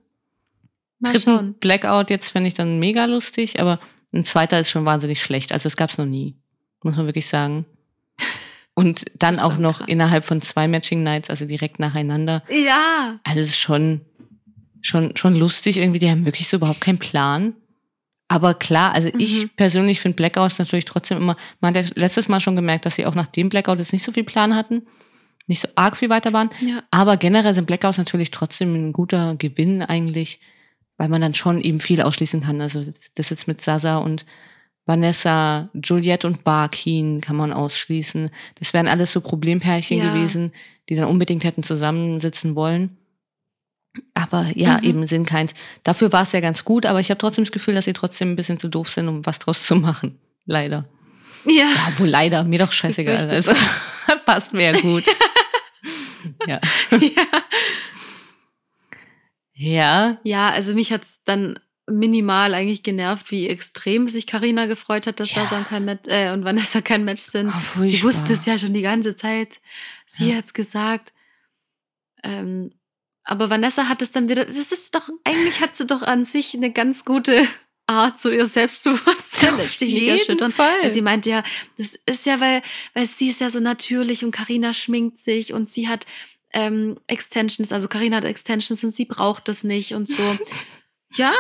mal dritten schauen. Blackout jetzt fände ich dann mega lustig, aber ein zweiter ist schon wahnsinnig schlecht. Also das gab es noch nie, muss man wirklich sagen. Und dann [laughs] auch noch krass. innerhalb von zwei Matching Nights, also direkt nacheinander. Ja, Also es ist schon, schon, schon lustig irgendwie. Die haben wirklich so überhaupt keinen Plan. Aber klar, also Mhm. ich persönlich finde Blackouts natürlich trotzdem immer, man hat ja letztes Mal schon gemerkt, dass sie auch nach dem Blackout jetzt nicht so viel Plan hatten, nicht so arg viel weiter waren. ja. Aber generell sind Blackouts natürlich trotzdem ein guter Gewinn eigentlich, weil man dann schon eben viel ausschließen kann. Also das jetzt mit Sasa und Vanessa, Juliette und Barkin kann man ausschließen. Das wären alles so Problempärchen Ja. gewesen, die dann unbedingt hätten zusammensitzen wollen. Aber ja, Mhm. eben sind keins. Dafür war es ja ganz gut, aber ich habe trotzdem das Gefühl, dass sie trotzdem ein bisschen zu doof sind, um was draus zu machen. Leider. Ja. Ja, wohl leider, mir doch scheißegal. Also [laughs] passt mir ja gut. [laughs] ja. ja. Ja, Ja, also mich hat's dann minimal eigentlich genervt, wie extrem sich Karina gefreut hat, dass Ja. Sasa und, kein Match, äh, und Vanessa kein Match sind. Oh, sie wusste es ja schon die ganze Zeit. Sie Ja. hat's gesagt. Ähm, aber Vanessa hat es dann wieder. Das ist doch, eigentlich hat sie doch an sich eine ganz gute Art, so ihr Selbstbewusstsein Auf sich jeden erschüttern. Fall. Weil sie meinte ja, das ist ja, weil, weil sie ist ja so natürlich und Karina schminkt sich und sie hat ähm, Extensions, also Karina hat Extensions und sie braucht das nicht und so. [laughs] ja,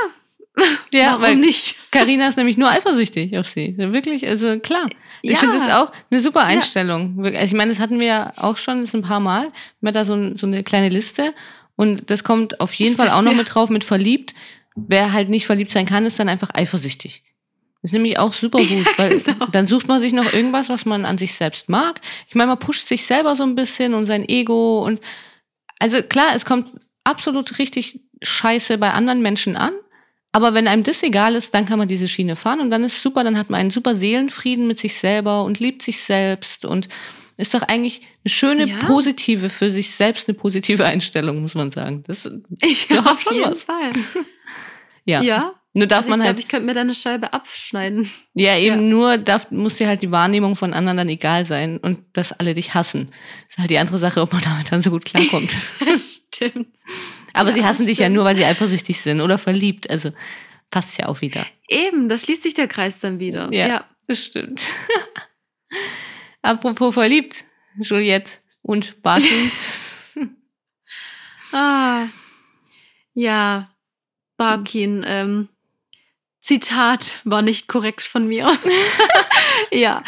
ja warum weil nicht? Carina ist nämlich nur eifersüchtig auf sie. Wirklich, also klar. Ich Ja. finde das auch eine super Einstellung. Wirklich. Also ich meine, das hatten wir ja auch schon das ein paar Mal. Wir hatten da so, ein, so eine kleine Liste und das kommt auf jeden Fall Stimmt, auch noch ja. mit drauf mit verliebt. Wer halt nicht verliebt sein kann, ist dann einfach eifersüchtig. Das ist nämlich auch super [laughs] gut, weil genau. dann sucht man sich noch irgendwas, was man an sich selbst mag. Ich meine, man pusht sich selber so ein bisschen und sein Ego und also klar, es kommt absolut richtig scheiße bei anderen Menschen an. Aber wenn einem das egal ist, dann kann man diese Schiene fahren und dann ist super, dann hat man einen super Seelenfrieden mit sich selber und liebt sich selbst und ist doch eigentlich eine schöne, Ja. positive, für sich selbst eine positive Einstellung, muss man sagen. Das, Ich Ja, [laughs] auf schon jeden was. Fall. [laughs] ja. Ja. Nur darf Also ich man glaube, halt, ich könnte mir da eine Scheibe abschneiden. ja eben ja. nur, darf, muss dir halt die Wahrnehmung von anderen dann egal sein und dass alle dich hassen. Das ist halt die andere Sache, ob man [laughs] damit dann so gut klarkommt. Stimmt. Aber Ja, sie hassen das dich ja nur, weil sie eifersüchtig sind oder verliebt. Also passt ja auch wieder. Eben, da schließt sich der Kreis dann wieder. Ja. ja. Das stimmt. Apropos verliebt, Juliette und Barton. [laughs] Ah. Ja. Barkin, ähm, Zitat war nicht korrekt von mir. [laughs] ja,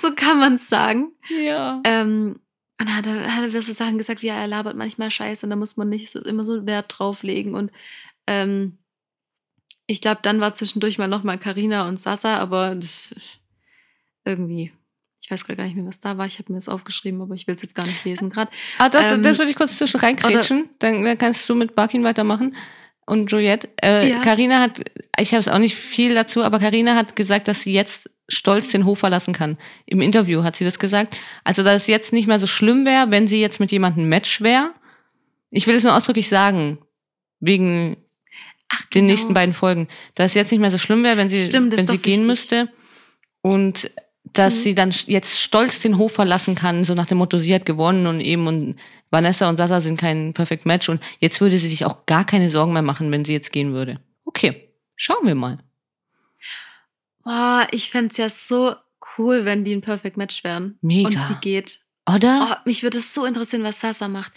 so kann man es sagen. Ja. Ähm, und hat er, hat er so Sachen gesagt, wie ja, er labert manchmal Scheiße und da muss man nicht so, immer so Wert drauflegen. Und ähm, ich glaube, dann war zwischendurch mal nochmal Karina und Sasa, aber das, irgendwie, ich weiß gerade gar nicht mehr, was da war. Ich habe mir das aufgeschrieben, aber ich will es jetzt gar nicht lesen gerade. [laughs] Ah, das, Ähm, das würde ich kurz zwischen reinkrätschen. Dann, dann kannst du mit Barkin weitermachen. Und Juliette. Äh, Ja. Carina hat, ich habe es auch nicht viel dazu, aber Carina hat gesagt, dass sie jetzt stolz den Hof verlassen kann. Im Interview hat sie das gesagt. Also, dass es jetzt nicht mehr so schlimm wäre, wenn sie jetzt mit jemandem Match wäre. Ich will es nur ausdrücklich sagen. Wegen Ach, den nächsten beiden Folgen. Dass es jetzt nicht mehr so schlimm wäre, wenn sie, Genau. Stimmt, wenn sie doch gehen wichtig. müsste. Und dass Mhm. sie dann jetzt stolz den Hof verlassen kann, so nach dem Motto, sie hat gewonnen und eben und Vanessa und Sasa sind kein Perfect Match und jetzt würde sie sich auch gar keine Sorgen mehr machen, wenn sie jetzt gehen würde. Okay, schauen wir mal. Boah, ich fände es ja so cool, wenn die ein Perfect Match wären. Mega. Und sie geht. Oder? Oh, mich würde es so interessieren, was Sasa macht.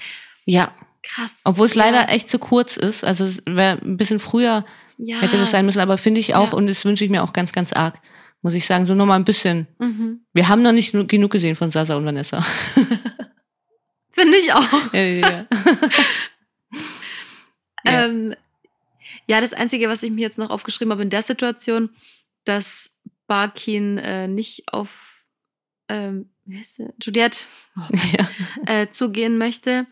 Ja, Krass. obwohl es Ja. leider echt zu kurz ist. Also es wäre ein bisschen früher ja. hätte das sein müssen, aber finde ich auch Ja. und das wünsche ich mir auch ganz, ganz arg. Muss ich sagen, so nochmal ein bisschen. Mhm. Wir haben noch nicht nu- genug gesehen von Sasa und Vanessa. [laughs] Finde ich auch. [laughs] ja, ja, [laughs] ja. Ähm, ja, das Einzige, was ich mir jetzt noch aufgeschrieben habe in der Situation, dass Barkin äh, nicht auf ähm, wie heißt sie? Juliette ja. äh, zugehen möchte,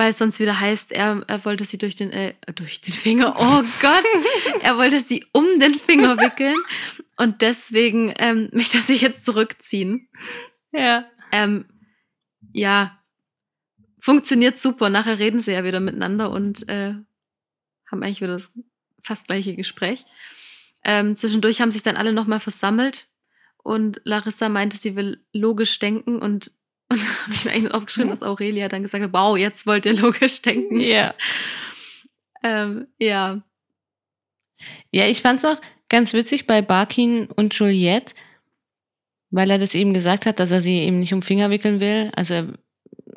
weil es sonst wieder heißt, er, er wollte sie durch den, äh, durch den Finger, oh Gott, [laughs] er wollte sie um den Finger wickeln und deswegen ähm, möchte er sich jetzt zurückziehen. ja. Ähm, ja, funktioniert super. Nachher reden sie ja wieder miteinander und äh, haben eigentlich wieder das fast gleiche Gespräch. Ähm, zwischendurch haben sich dann alle nochmal versammelt und Larissa meinte, sie will logisch denken und, und [laughs] habe ich mir eigentlich aufgeschrieben, dass Aurelia dann gesagt hat, wow, jetzt wollt ihr logisch denken. Ja. Ähm, ja. Ja, ich fand's auch ganz witzig bei Barkin und Juliette, weil er das eben gesagt hat, dass er sie eben nicht um Finger wickeln will. Also, er-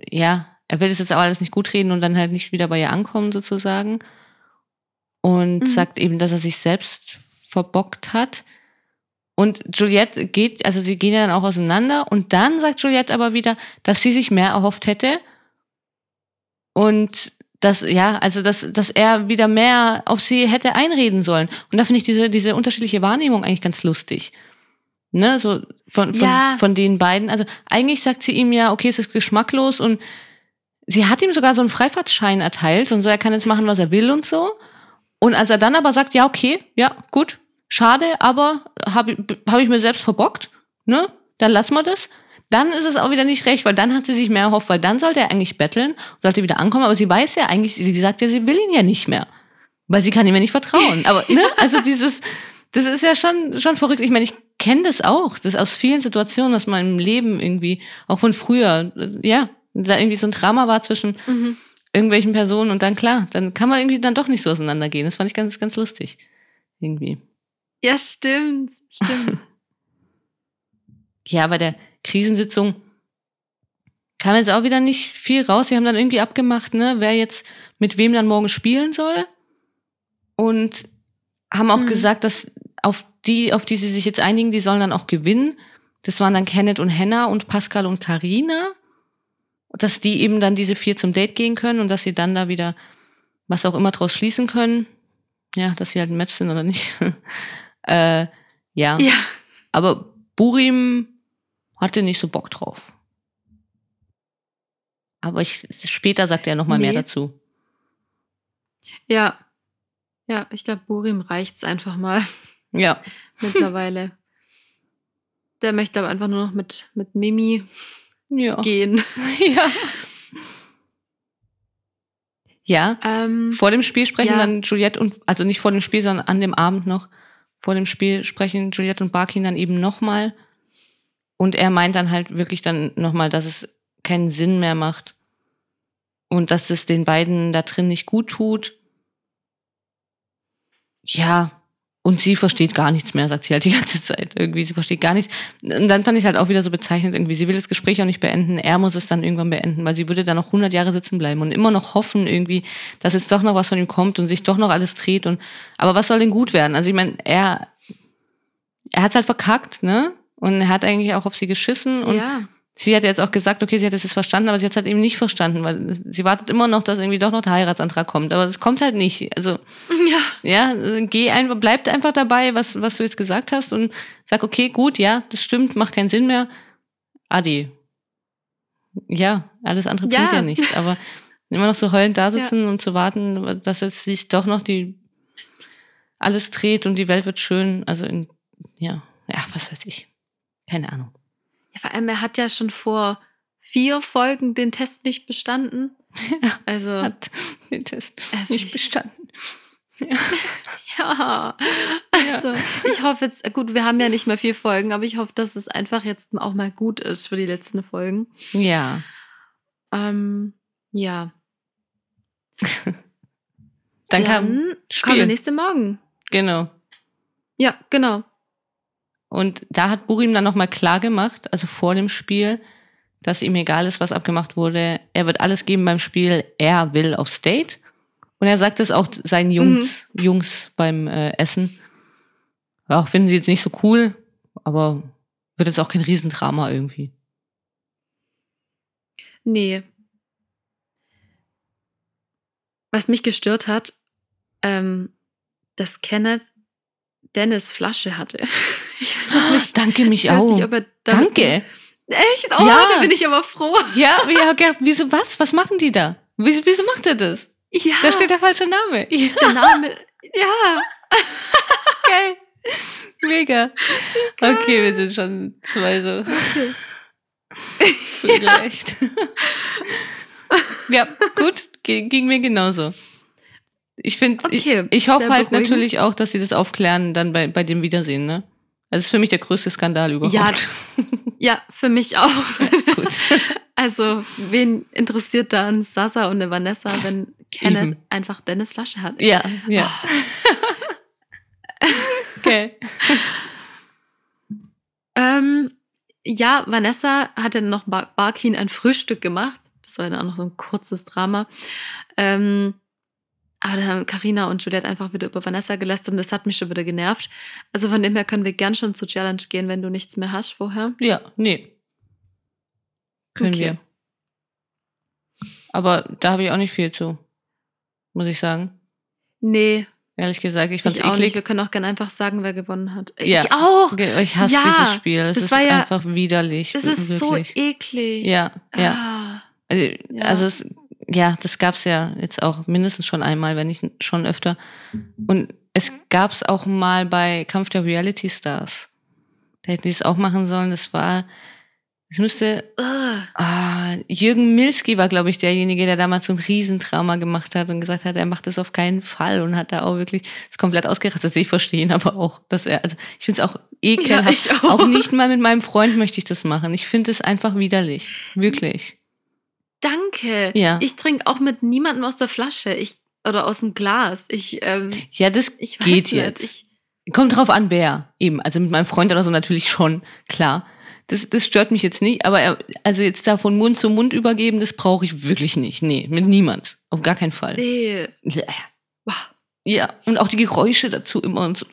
ja, er will das jetzt auch alles nicht gut reden und dann halt nicht wieder bei ihr ankommen, sozusagen. Und Mhm. sagt eben, dass er sich selbst verbockt hat. Und Juliette geht, also sie gehen ja dann auch auseinander und dann sagt Juliette aber wieder, dass sie sich mehr erhofft hätte und dass, ja, also dass, dass er wieder mehr auf sie hätte einreden sollen. Und da finde ich diese, diese unterschiedliche Wahrnehmung eigentlich ganz lustig. Ne, so von, von, Ja. von den beiden. Also eigentlich sagt sie ihm ja, okay, es ist geschmacklos und sie hat ihm sogar so einen Freifahrtschein erteilt und so, er kann jetzt machen, was er will und so. Und als er dann aber sagt, ja, okay, ja, gut, schade, aber habe hab ich mir selbst verbockt, ne, dann lassen wir das. Dann ist es auch wieder nicht recht, weil dann hat sie sich mehr erhofft, weil dann sollte er eigentlich betteln sollte wieder ankommen, aber sie weiß ja eigentlich, sie sagt ja, sie will ihn ja nicht mehr. Weil sie kann ihm ja nicht vertrauen. Aber, ne, [laughs] also dieses, das ist ja schon, schon verrückt. Ich meine, ich kenne das auch, das aus vielen Situationen, man im Leben irgendwie, auch von früher, ja, da irgendwie so ein Drama war zwischen Mhm. irgendwelchen Personen und dann klar, dann kann man irgendwie dann doch nicht so auseinandergehen. Das fand ich ganz, ganz lustig. Irgendwie. Ja, stimmt. Stimmt. [laughs] Ja, bei der Krisensitzung kam jetzt auch wieder nicht viel raus. Sie haben dann irgendwie abgemacht, ne, wer jetzt mit wem dann morgen spielen soll. Und haben auch Mhm. gesagt, dass auf die, auf die sie sich jetzt einigen, die sollen dann auch gewinnen. Das waren dann Kenneth und Henna und Pascal und Karina. Dass die eben dann diese vier zum Date gehen können und dass sie dann da wieder was auch immer draus schließen können. Ja, dass sie halt ein Match sind oder nicht. [laughs] äh, ja. ja. Aber Burim hatte nicht so Bock drauf. Aber ich, später sagt er noch mal mehr Nee. dazu. Ja. Ja, ich glaube, Burim reicht's einfach mal [laughs] Ja. mittlerweile. Der möchte aber einfach nur noch mit, mit Mimi Ja. gehen. [laughs] ja. Ja. Ähm, Vor dem Spiel sprechen Ja. dann Juliette und, also nicht vor dem Spiel, sondern an dem Abend noch, vor dem Spiel sprechen Juliette und Barkin dann eben nochmal. Und er meint dann halt wirklich dann nochmal, dass es keinen Sinn mehr macht. Und dass es den beiden da drin nicht gut tut. Ja, Und sie versteht gar nichts mehr, sagt sie halt die ganze Zeit. Irgendwie, sie versteht gar nichts. Und dann fand ich halt auch wieder so bezeichnend irgendwie. Sie will das Gespräch auch nicht beenden. Er muss es dann irgendwann beenden, weil sie würde dann noch 100 Jahre sitzen bleiben und immer noch hoffen irgendwie, dass jetzt doch noch was von ihm kommt und sich doch noch alles dreht. Und, aber was soll denn gut werden? Also ich meine, er, er hat's halt verkackt, ne? Und er hat eigentlich auch auf sie geschissen und ja. Sie hat jetzt auch gesagt, okay, sie hat es jetzt verstanden, aber sie hat es halt eben nicht verstanden, weil sie wartet immer noch, dass irgendwie doch noch der Heiratsantrag kommt. Aber das kommt halt nicht. Also, [laughs] Ja. ja, geh einfach, bleib einfach dabei, was, was du jetzt gesagt hast und sag, okay, gut, ja, das stimmt, macht keinen Sinn mehr. Adi. Ja, alles andere Ja. bringt ja nichts. Aber immer noch so heulend da sitzen und zu warten, dass jetzt sich doch noch die alles dreht und die Welt wird schön. Also in, ja, ja, was weiß ich. Keine Ahnung. Ja. Vor allem, er hat ja schon vor vier Folgen den Test nicht bestanden. [laughs] Also, Hat den Test Es nicht bestanden. [laughs] ja. Also, ich hoffe jetzt, gut, wir haben ja nicht mehr vier Folgen, aber ich hoffe, dass es einfach jetzt auch mal gut ist für die letzten Folgen. Ja. Ähm, ja. [laughs] Dann, kommt der Spiel. nächste Morgen. Genau. Ja, genau. Und da hat Burim dann nochmal klar gemacht, also vor dem Spiel, dass ihm egal ist, was abgemacht wurde. Er wird alles geben beim Spiel. Er will auf State. Und er sagt es auch seinen Jungs, Jungs beim äh, Essen. Ja, finden sie jetzt nicht so cool, aber wird jetzt auch kein Riesendrama irgendwie. Nee. Was mich gestört hat, ähm, dass Kenneth Dennis Flasche hatte. [laughs] Ich nicht, Danke mich ich weiß auch. nicht er Danke. Echt? Oh, Ja. da bin ich aber froh. Ja, ja, ja, wieso was? Was machen die da? Wieso, wieso macht er das? Ja, Da steht der falsche Name. Ja, der Name. Ja. geil. Mega. Okay, wir sind schon zwei so. Vielleicht. ja, gut. G ging mir genauso. Ich finde, Okay, ich, ich hoffe halt natürlich auch, dass sie das aufklären dann bei, bei dem Wiedersehen, ne? Das ist für mich der größte Skandal überhaupt. Ja, [laughs] Ja, für mich auch. gut. [laughs] Also, wen interessiert da ein Sasa und eine Vanessa, wenn Kenneth Eben. einfach Dennis Flasche hat? Ja, ja. [laughs] okay. Ähm, ja, Vanessa hatte noch Bar Barkin ein Frühstück gemacht. Das war dann auch noch so ein kurzes Drama. Ähm, aber dann haben Carina und Juliette einfach wieder über Vanessa gelästert und das hat mich schon wieder genervt. Also von dem her können wir gern schon zur Challenge gehen, wenn du nichts mehr hast vorher. Ja, nee. Können Okay. wir. Aber da habe ich auch nicht viel zu, muss ich sagen. Nee, Ehrlich gesagt, ich fand's ich auch nicht. eklig. Wir können auch gern einfach sagen, wer gewonnen hat. Ja. Ich auch. Ich hasse Ja, dieses Spiel. Es das ist war ja- einfach widerlich. Das ist wirklich. so eklig. Ja, ja. Ah. Also, Ja. also es, ja, das gab's ja jetzt auch mindestens schon einmal, wenn nicht schon öfter. Und es gab's auch mal bei Kampf der Reality Stars. Da hätten die es auch machen sollen. Das war, es müsste, ah, Jürgen Milski war, glaube ich, derjenige, der damals so ein Riesentrauma gemacht hat und gesagt hat, er macht das auf keinen Fall und hat da auch wirklich das komplett ausgerastet. Ich verstehen aber auch, dass er, also ich finde es auch ekelhaft. Ja, auch. auch nicht mal mit meinem Freund möchte ich das machen. Ich finde es einfach widerlich. Wirklich. Danke. Ja. Ich trinke auch mit niemandem aus der Flasche. Ich, oder aus dem Glas. Ich, ähm, Ja, das ich geht jetzt. Ich, Kommt drauf an, wer. Eben. Also mit meinem Freund oder so natürlich schon, klar. Das, das stört mich jetzt nicht, aber er, also jetzt da von Mund zu Mund übergeben, das brauche ich wirklich nicht. Nee, mit niemand. Auf gar keinen Fall. nee. Ja, und auch die Geräusche dazu immer und so.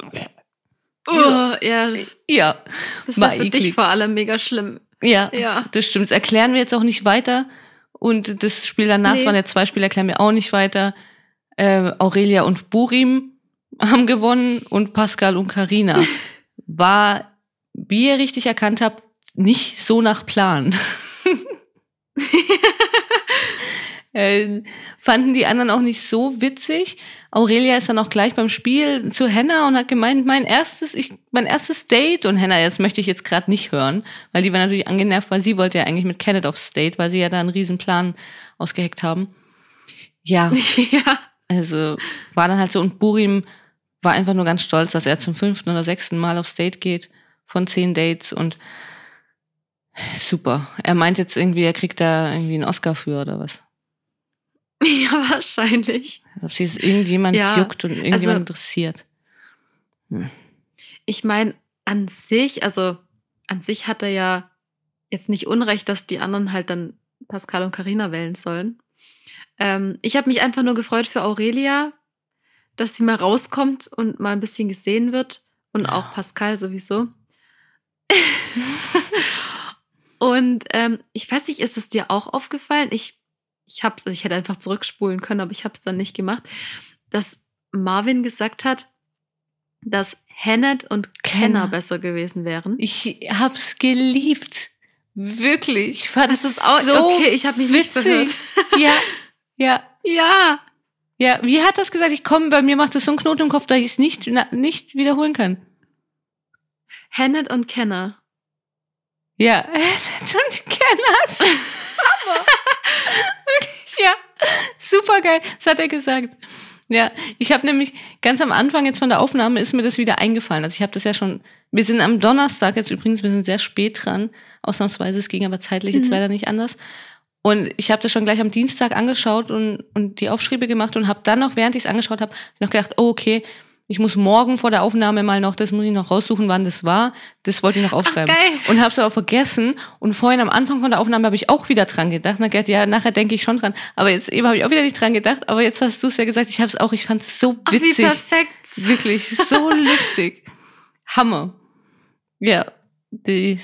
Oh, ja, Ja, das ist ja für eklig. dich vor allem mega schlimm. ja, Ja. das stimmt. Das erklären wir jetzt auch nicht weiter. Und das Spiel danach, es Nee. waren ja zwei Spiele, erklären wir auch nicht weiter. Äh, Aurelia und Burim [laughs] haben gewonnen und Pascal und Karina. [laughs] War, wie ihr richtig erkannt habt, nicht so nach Plan. [laughs] äh, fanden die anderen auch nicht so witzig. Aurelia ist dann auch gleich beim Spiel zu Henna und hat gemeint, mein erstes, ich, mein erstes Date. Und Henna, das möchte ich jetzt gerade nicht hören, weil die war natürlich angenervt, weil sie wollte ja eigentlich mit Kenneth aufs Date, weil sie ja da einen riesen Plan ausgeheckt haben. Ja, [laughs] ja. also war dann halt so und Burim war einfach nur ganz stolz, dass er zum fünften oder sechsten Mal aufs Date geht von zehn Dates und super. Er meint jetzt irgendwie, er kriegt da irgendwie einen Oscar für oder was. [laughs] Ja, wahrscheinlich. Ob sich das irgendjemand Ja, juckt und irgendjemand also- interessiert. Hm. Ich meine, an sich, also an sich hat er ja jetzt nicht Unrecht, dass die anderen halt dann Pascal und Karina wählen sollen. Ähm, ich habe mich einfach nur gefreut für Aurelia, dass sie mal rauskommt und mal ein bisschen gesehen wird. Und Ja. auch Pascal sowieso. [laughs] und ähm, ich weiß nicht, ist es dir auch aufgefallen? Ich, ich hab's, also ich hätte einfach zurückspulen können, aber ich habe es dann nicht gemacht, dass Marvin gesagt hat, dass Hannett und Kenner Kenner. besser gewesen wären. Ich hab's geliebt. Wirklich. Ich fand Das es ist auch so okay, ich habe mich nicht verhört. witzig. [laughs] Ja, ja. Ja, Ja, wie hat das gesagt? Ich komme, bei mir macht das so einen Knoten im Kopf, dass ich es nicht, na, nicht wiederholen kann. Hannett und Kenner. Ja, [laughs] und Kenners. [laughs] Hammer. Wirklich, ja, super geil. Das hat er gesagt. Ja, ich habe nämlich ganz am Anfang jetzt von der Aufnahme ist mir das wieder eingefallen. Also ich habe das ja schon. Wir sind am Donnerstag jetzt übrigens, wir sind sehr spät dran. Ausnahmsweise, es ging aber zeitlich jetzt Mhm. leider nicht anders. Und ich habe das schon gleich am Dienstag angeschaut und, und die Aufschriebe gemacht und habe dann noch, während ich es angeschaut habe, noch gedacht, oh, okay, ich muss morgen vor der Aufnahme mal noch, das muss ich noch raussuchen, wann das war. Das wollte ich noch aufschreiben. geil. Und habe es aber vergessen. Und vorhin am Anfang von der Aufnahme habe ich auch wieder dran gedacht. Na, Gerd, ja, nachher denke ich schon dran. Aber jetzt eben habe ich auch wieder nicht dran gedacht. Aber jetzt hast du es ja gesagt, ich habe es auch, ich fand es so Ach, wie witzig. perfekt. Wirklich, so [laughs] lustig. Hammer. Ja, die,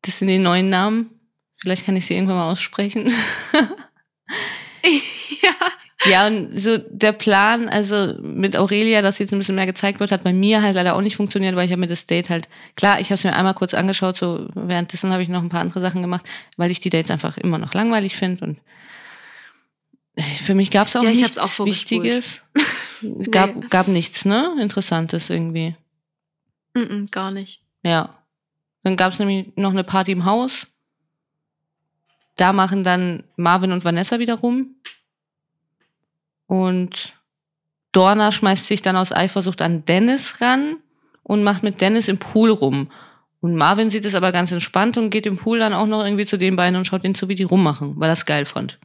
das sind die neuen Namen. Vielleicht kann ich sie irgendwann mal aussprechen. [laughs] ja. Und so der Plan, also mit Aurelia, dass jetzt ein bisschen mehr gezeigt wird, hat bei mir halt leider auch nicht funktioniert, weil ich habe mir das Date halt, klar, ich habe es mir einmal kurz angeschaut, so währenddessen habe ich noch ein paar andere Sachen gemacht, weil ich die Dates einfach immer noch langweilig finde und für mich gab es auch Ja, ich nichts auch. Wichtiges. [laughs] Es gab, Nee. gab nichts, ne? Interessantes irgendwie. Mm-mm, gar nicht. Ja. Dann gab es nämlich noch eine Party im Haus. Da machen dann Marvin und Vanessa wieder rum. Und Dorna schmeißt sich dann aus Eifersucht an Dennis ran und macht mit Dennis im Pool rum. Und Marvin sieht es aber ganz entspannt und geht im Pool dann auch noch irgendwie zu den beiden und schaut ihnen zu, wie die rummachen, weil er es geil fand.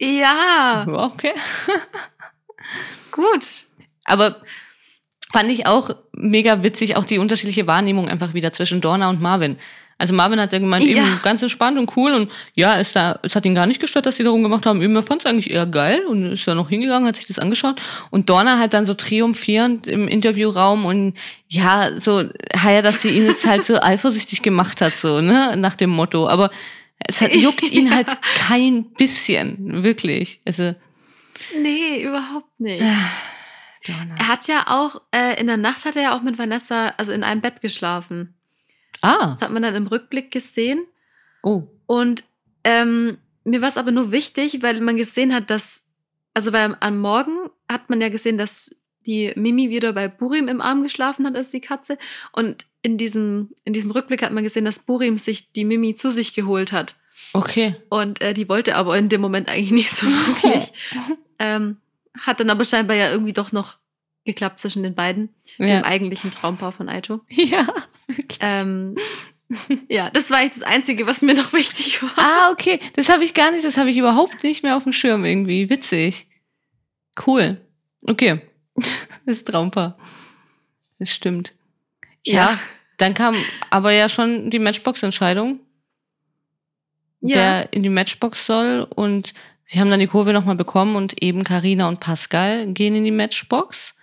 Ja, Ja, okay. [laughs] gut. Aber fand ich auch mega witzig, auch die unterschiedliche Wahrnehmung einfach wieder zwischen Dorna und Marvin. Also Marvin hat ja gemeint, Ja. eben ganz entspannt und cool und ja, es, da, es hat ihn gar nicht gestört, dass die darum gemacht haben. Eben, er fand es eigentlich eher geil und ist da noch hingegangen, hat sich das angeschaut. Und Dorna halt dann so triumphierend im Interviewraum und ja, so, ja, dass sie ihn jetzt halt so [laughs] eifersüchtig gemacht hat, so, ne, nach dem Motto. Aber es hat, [laughs] juckt ihn halt kein bisschen, wirklich. Also, Nee, überhaupt nicht. Dorna. Er hat ja auch, äh, in der Nacht hat er ja auch mit Vanessa, also in einem Bett geschlafen. Ah, Das hat man dann im Rückblick gesehen. oh. Und ähm, mir war es aber nur wichtig, weil man gesehen hat, dass, also weil am Morgen hat man ja gesehen, dass die Mimi wieder bei Burim im Arm geschlafen hat als die Katze. Und in diesem, in diesem Rückblick hat man gesehen, dass Burim sich die Mimi zu sich geholt hat. Okay. Und äh, die wollte aber in dem Moment eigentlich nicht so [laughs] wirklich. ähm, hat dann aber scheinbar ja irgendwie doch noch geklappt zwischen den beiden, dem Ja. eigentlichen Traumpaar von Aito. [laughs] Ja, wirklich. Ähm, ja, das war eigentlich das Einzige, was mir noch wichtig war. Ah, okay. Das habe ich gar nicht, das habe ich überhaupt nicht mehr auf dem Schirm irgendwie. Witzig. Cool. Okay. [laughs] Das Traumpaar. Das stimmt. Ja, Ja. dann kam aber ja schon die Matchbox-Entscheidung, wer in die Matchbox soll. Und sie haben dann die Kurve nochmal bekommen und eben Karina und Pascal gehen in die Matchbox.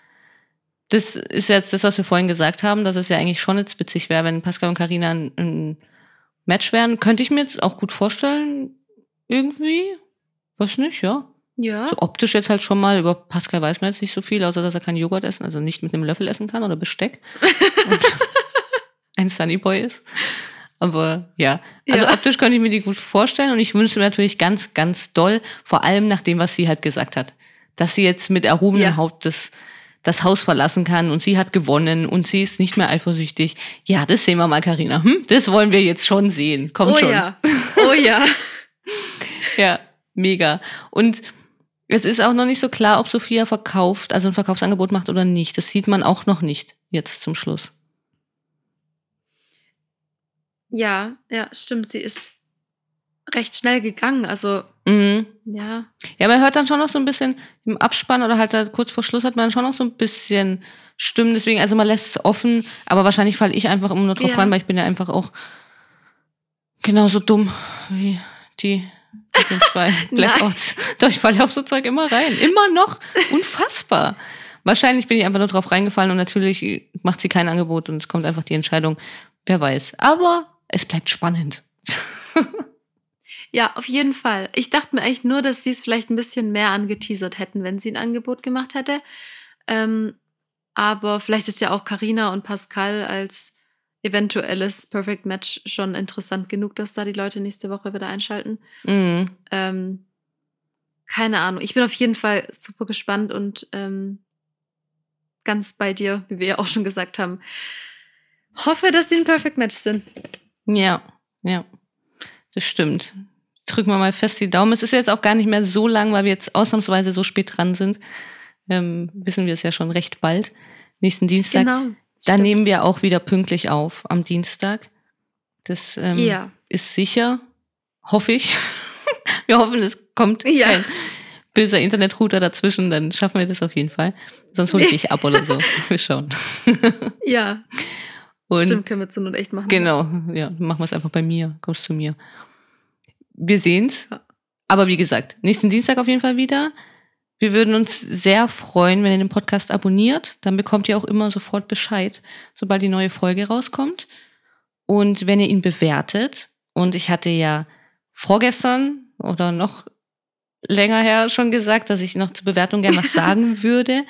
Das ist jetzt das, was wir vorhin gesagt haben, dass es ja eigentlich schon jetzt witzig wäre, wenn Pascal und Karina ein, ein Match wären. Könnte ich mir jetzt auch gut vorstellen, irgendwie. Weiß nicht, ja. Ja. So optisch jetzt halt schon mal, über Pascal weiß man jetzt nicht so viel, außer dass er keinen Joghurt essen, also nicht mit einem Löffel essen kann oder Besteck. Und [laughs] ein Sunny Boy ist. Aber ja, also Ja. optisch könnte ich mir die gut vorstellen und ich wünsche mir natürlich ganz, ganz doll, vor allem nach dem, was sie halt gesagt hat, dass sie jetzt mit erhobenem Ja. Haupt das, das Haus verlassen kann und sie hat gewonnen und sie ist nicht mehr eifersüchtig. Ja, das sehen wir mal, Karina. Hm? Das wollen wir jetzt schon sehen. Kommt oh schon. ja. [laughs] Oh ja. Ja, mega. Und es ist auch noch nicht so klar, ob Sophia verkauft, also ein Verkaufsangebot macht oder nicht. Das sieht man auch noch nicht jetzt zum Schluss. Ja, ja, stimmt. Sie ist recht schnell gegangen. Also, Mhm. ja. Ja, man hört dann schon noch so ein bisschen im Abspann oder halt da kurz vor Schluss hat man schon noch so ein bisschen stimmen. Deswegen, also man lässt es offen, aber wahrscheinlich falle ich einfach immer nur drauf Ja. rein, weil ich bin ja einfach auch genauso dumm wie die mit den [laughs] zwei Blackouts. Doch, ich falle auf so Zeug immer rein. Immer noch. Unfassbar. Wahrscheinlich bin ich einfach nur drauf reingefallen und natürlich macht sie kein Angebot und es kommt einfach die Entscheidung. Wer weiß. Aber es bleibt spannend. [laughs] Ja, auf jeden Fall. Ich dachte mir echt nur, dass sie es vielleicht ein bisschen mehr angeteasert hätten, wenn sie ein Angebot gemacht hätte. Ähm, aber vielleicht ist ja auch Karina und Pascal als eventuelles Perfect Match schon interessant genug, dass da die Leute nächste Woche wieder einschalten. Mhm. Ähm, keine Ahnung. Ich bin auf jeden Fall super gespannt und ähm, ganz bei dir, wie wir ja auch schon gesagt haben. Hoffe, dass sie ein Perfect Match sind. Ja, ja. Das stimmt. Drücken wir mal fest die Daumen. Es ist jetzt auch gar nicht mehr so lang, weil wir jetzt ausnahmsweise so spät dran sind. Ähm, wissen wir es ja schon recht bald. Nächsten Dienstag. Genau. Da Stimmt. nehmen wir auch wieder pünktlich auf am Dienstag. Das ähm, Ja. ist sicher, hoffe ich. [laughs] wir hoffen, es kommt Ja. kein böser Internetrouter dazwischen, dann schaffen wir das auf jeden Fall. Sonst hole ich dich ab oder so. [laughs] Wir schauen. Ja, Und stimmt, können wir zur Not echt machen. Genau, ja, dann machen wir es einfach bei mir. Kommst zu mir. Wir sehen's. Aber wie gesagt, nächsten Dienstag auf jeden Fall wieder. Wir würden uns sehr freuen, wenn ihr den Podcast abonniert. Dann bekommt ihr auch immer sofort Bescheid, sobald die neue Folge rauskommt. Und wenn ihr ihn bewertet, und ich hatte ja vorgestern oder noch länger her schon gesagt, dass ich noch zur Bewertung gern was [laughs] sagen würde,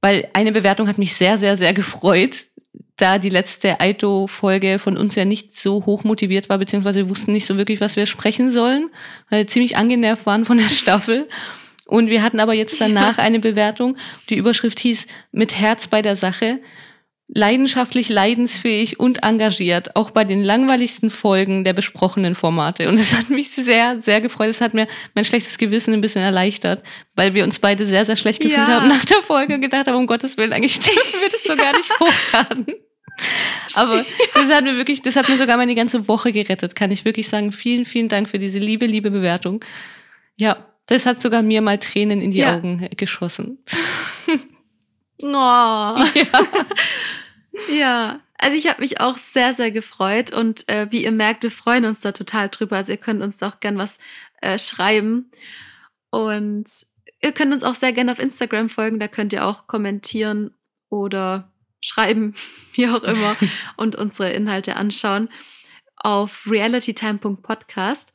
weil eine Bewertung hat mich sehr, sehr, sehr gefreut, da die letzte Aito-Folge von uns ja nicht so hoch motiviert war, beziehungsweise wir wussten nicht so wirklich, was wir sprechen sollen, weil wir ziemlich angenervt waren von der [laughs] Staffel. Und wir hatten aber jetzt danach eine Bewertung. Die Überschrift hieß mit Herz bei der Sache. Leidenschaftlich, leidensfähig und engagiert, auch bei den langweiligsten Folgen der besprochenen Formate. Und es hat mich sehr, sehr gefreut. Es hat mir mein schlechtes Gewissen ein bisschen erleichtert, weil wir uns beide sehr, sehr schlecht gefühlt Ja. haben nach der Folge und gedacht haben, um Gottes Willen, eigentlich dürfen wir das so gar nicht hochladen. [laughs] Aber [laughs] das hat mir wirklich, das hat mir sogar meine ganze Woche gerettet, kann ich wirklich sagen. Vielen, vielen Dank für diese liebe, liebe Bewertung. Ja, das hat sogar mir mal Tränen in die Ja. Augen geschossen. [laughs] Oh. Ja. ja. Also ich habe mich auch sehr, sehr gefreut und äh, wie ihr merkt, wir freuen uns da total drüber. Also ihr könnt uns auch gern was äh, schreiben und ihr könnt uns auch sehr gerne auf Instagram folgen. Da könnt ihr auch kommentieren oder schreiben, [laughs] wie auch immer, [laughs] und unsere Inhalte anschauen auf realitytime.podcast.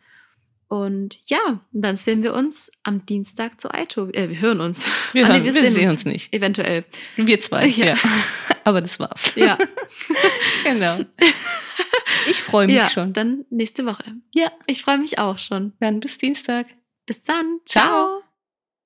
Und ja, dann sehen wir uns am Dienstag zu Aito. Äh, wir hören uns. Wir, hören, wir sehen uns nicht. Eventuell. Wir zwei, [laughs] ja. Ja. Aber das war's. Ja, Genau. Ich freue mich ja schon. dann nächste Woche. Ja, Ich freue mich auch schon. dann bis Dienstag. Bis dann. Ciao. Ciao.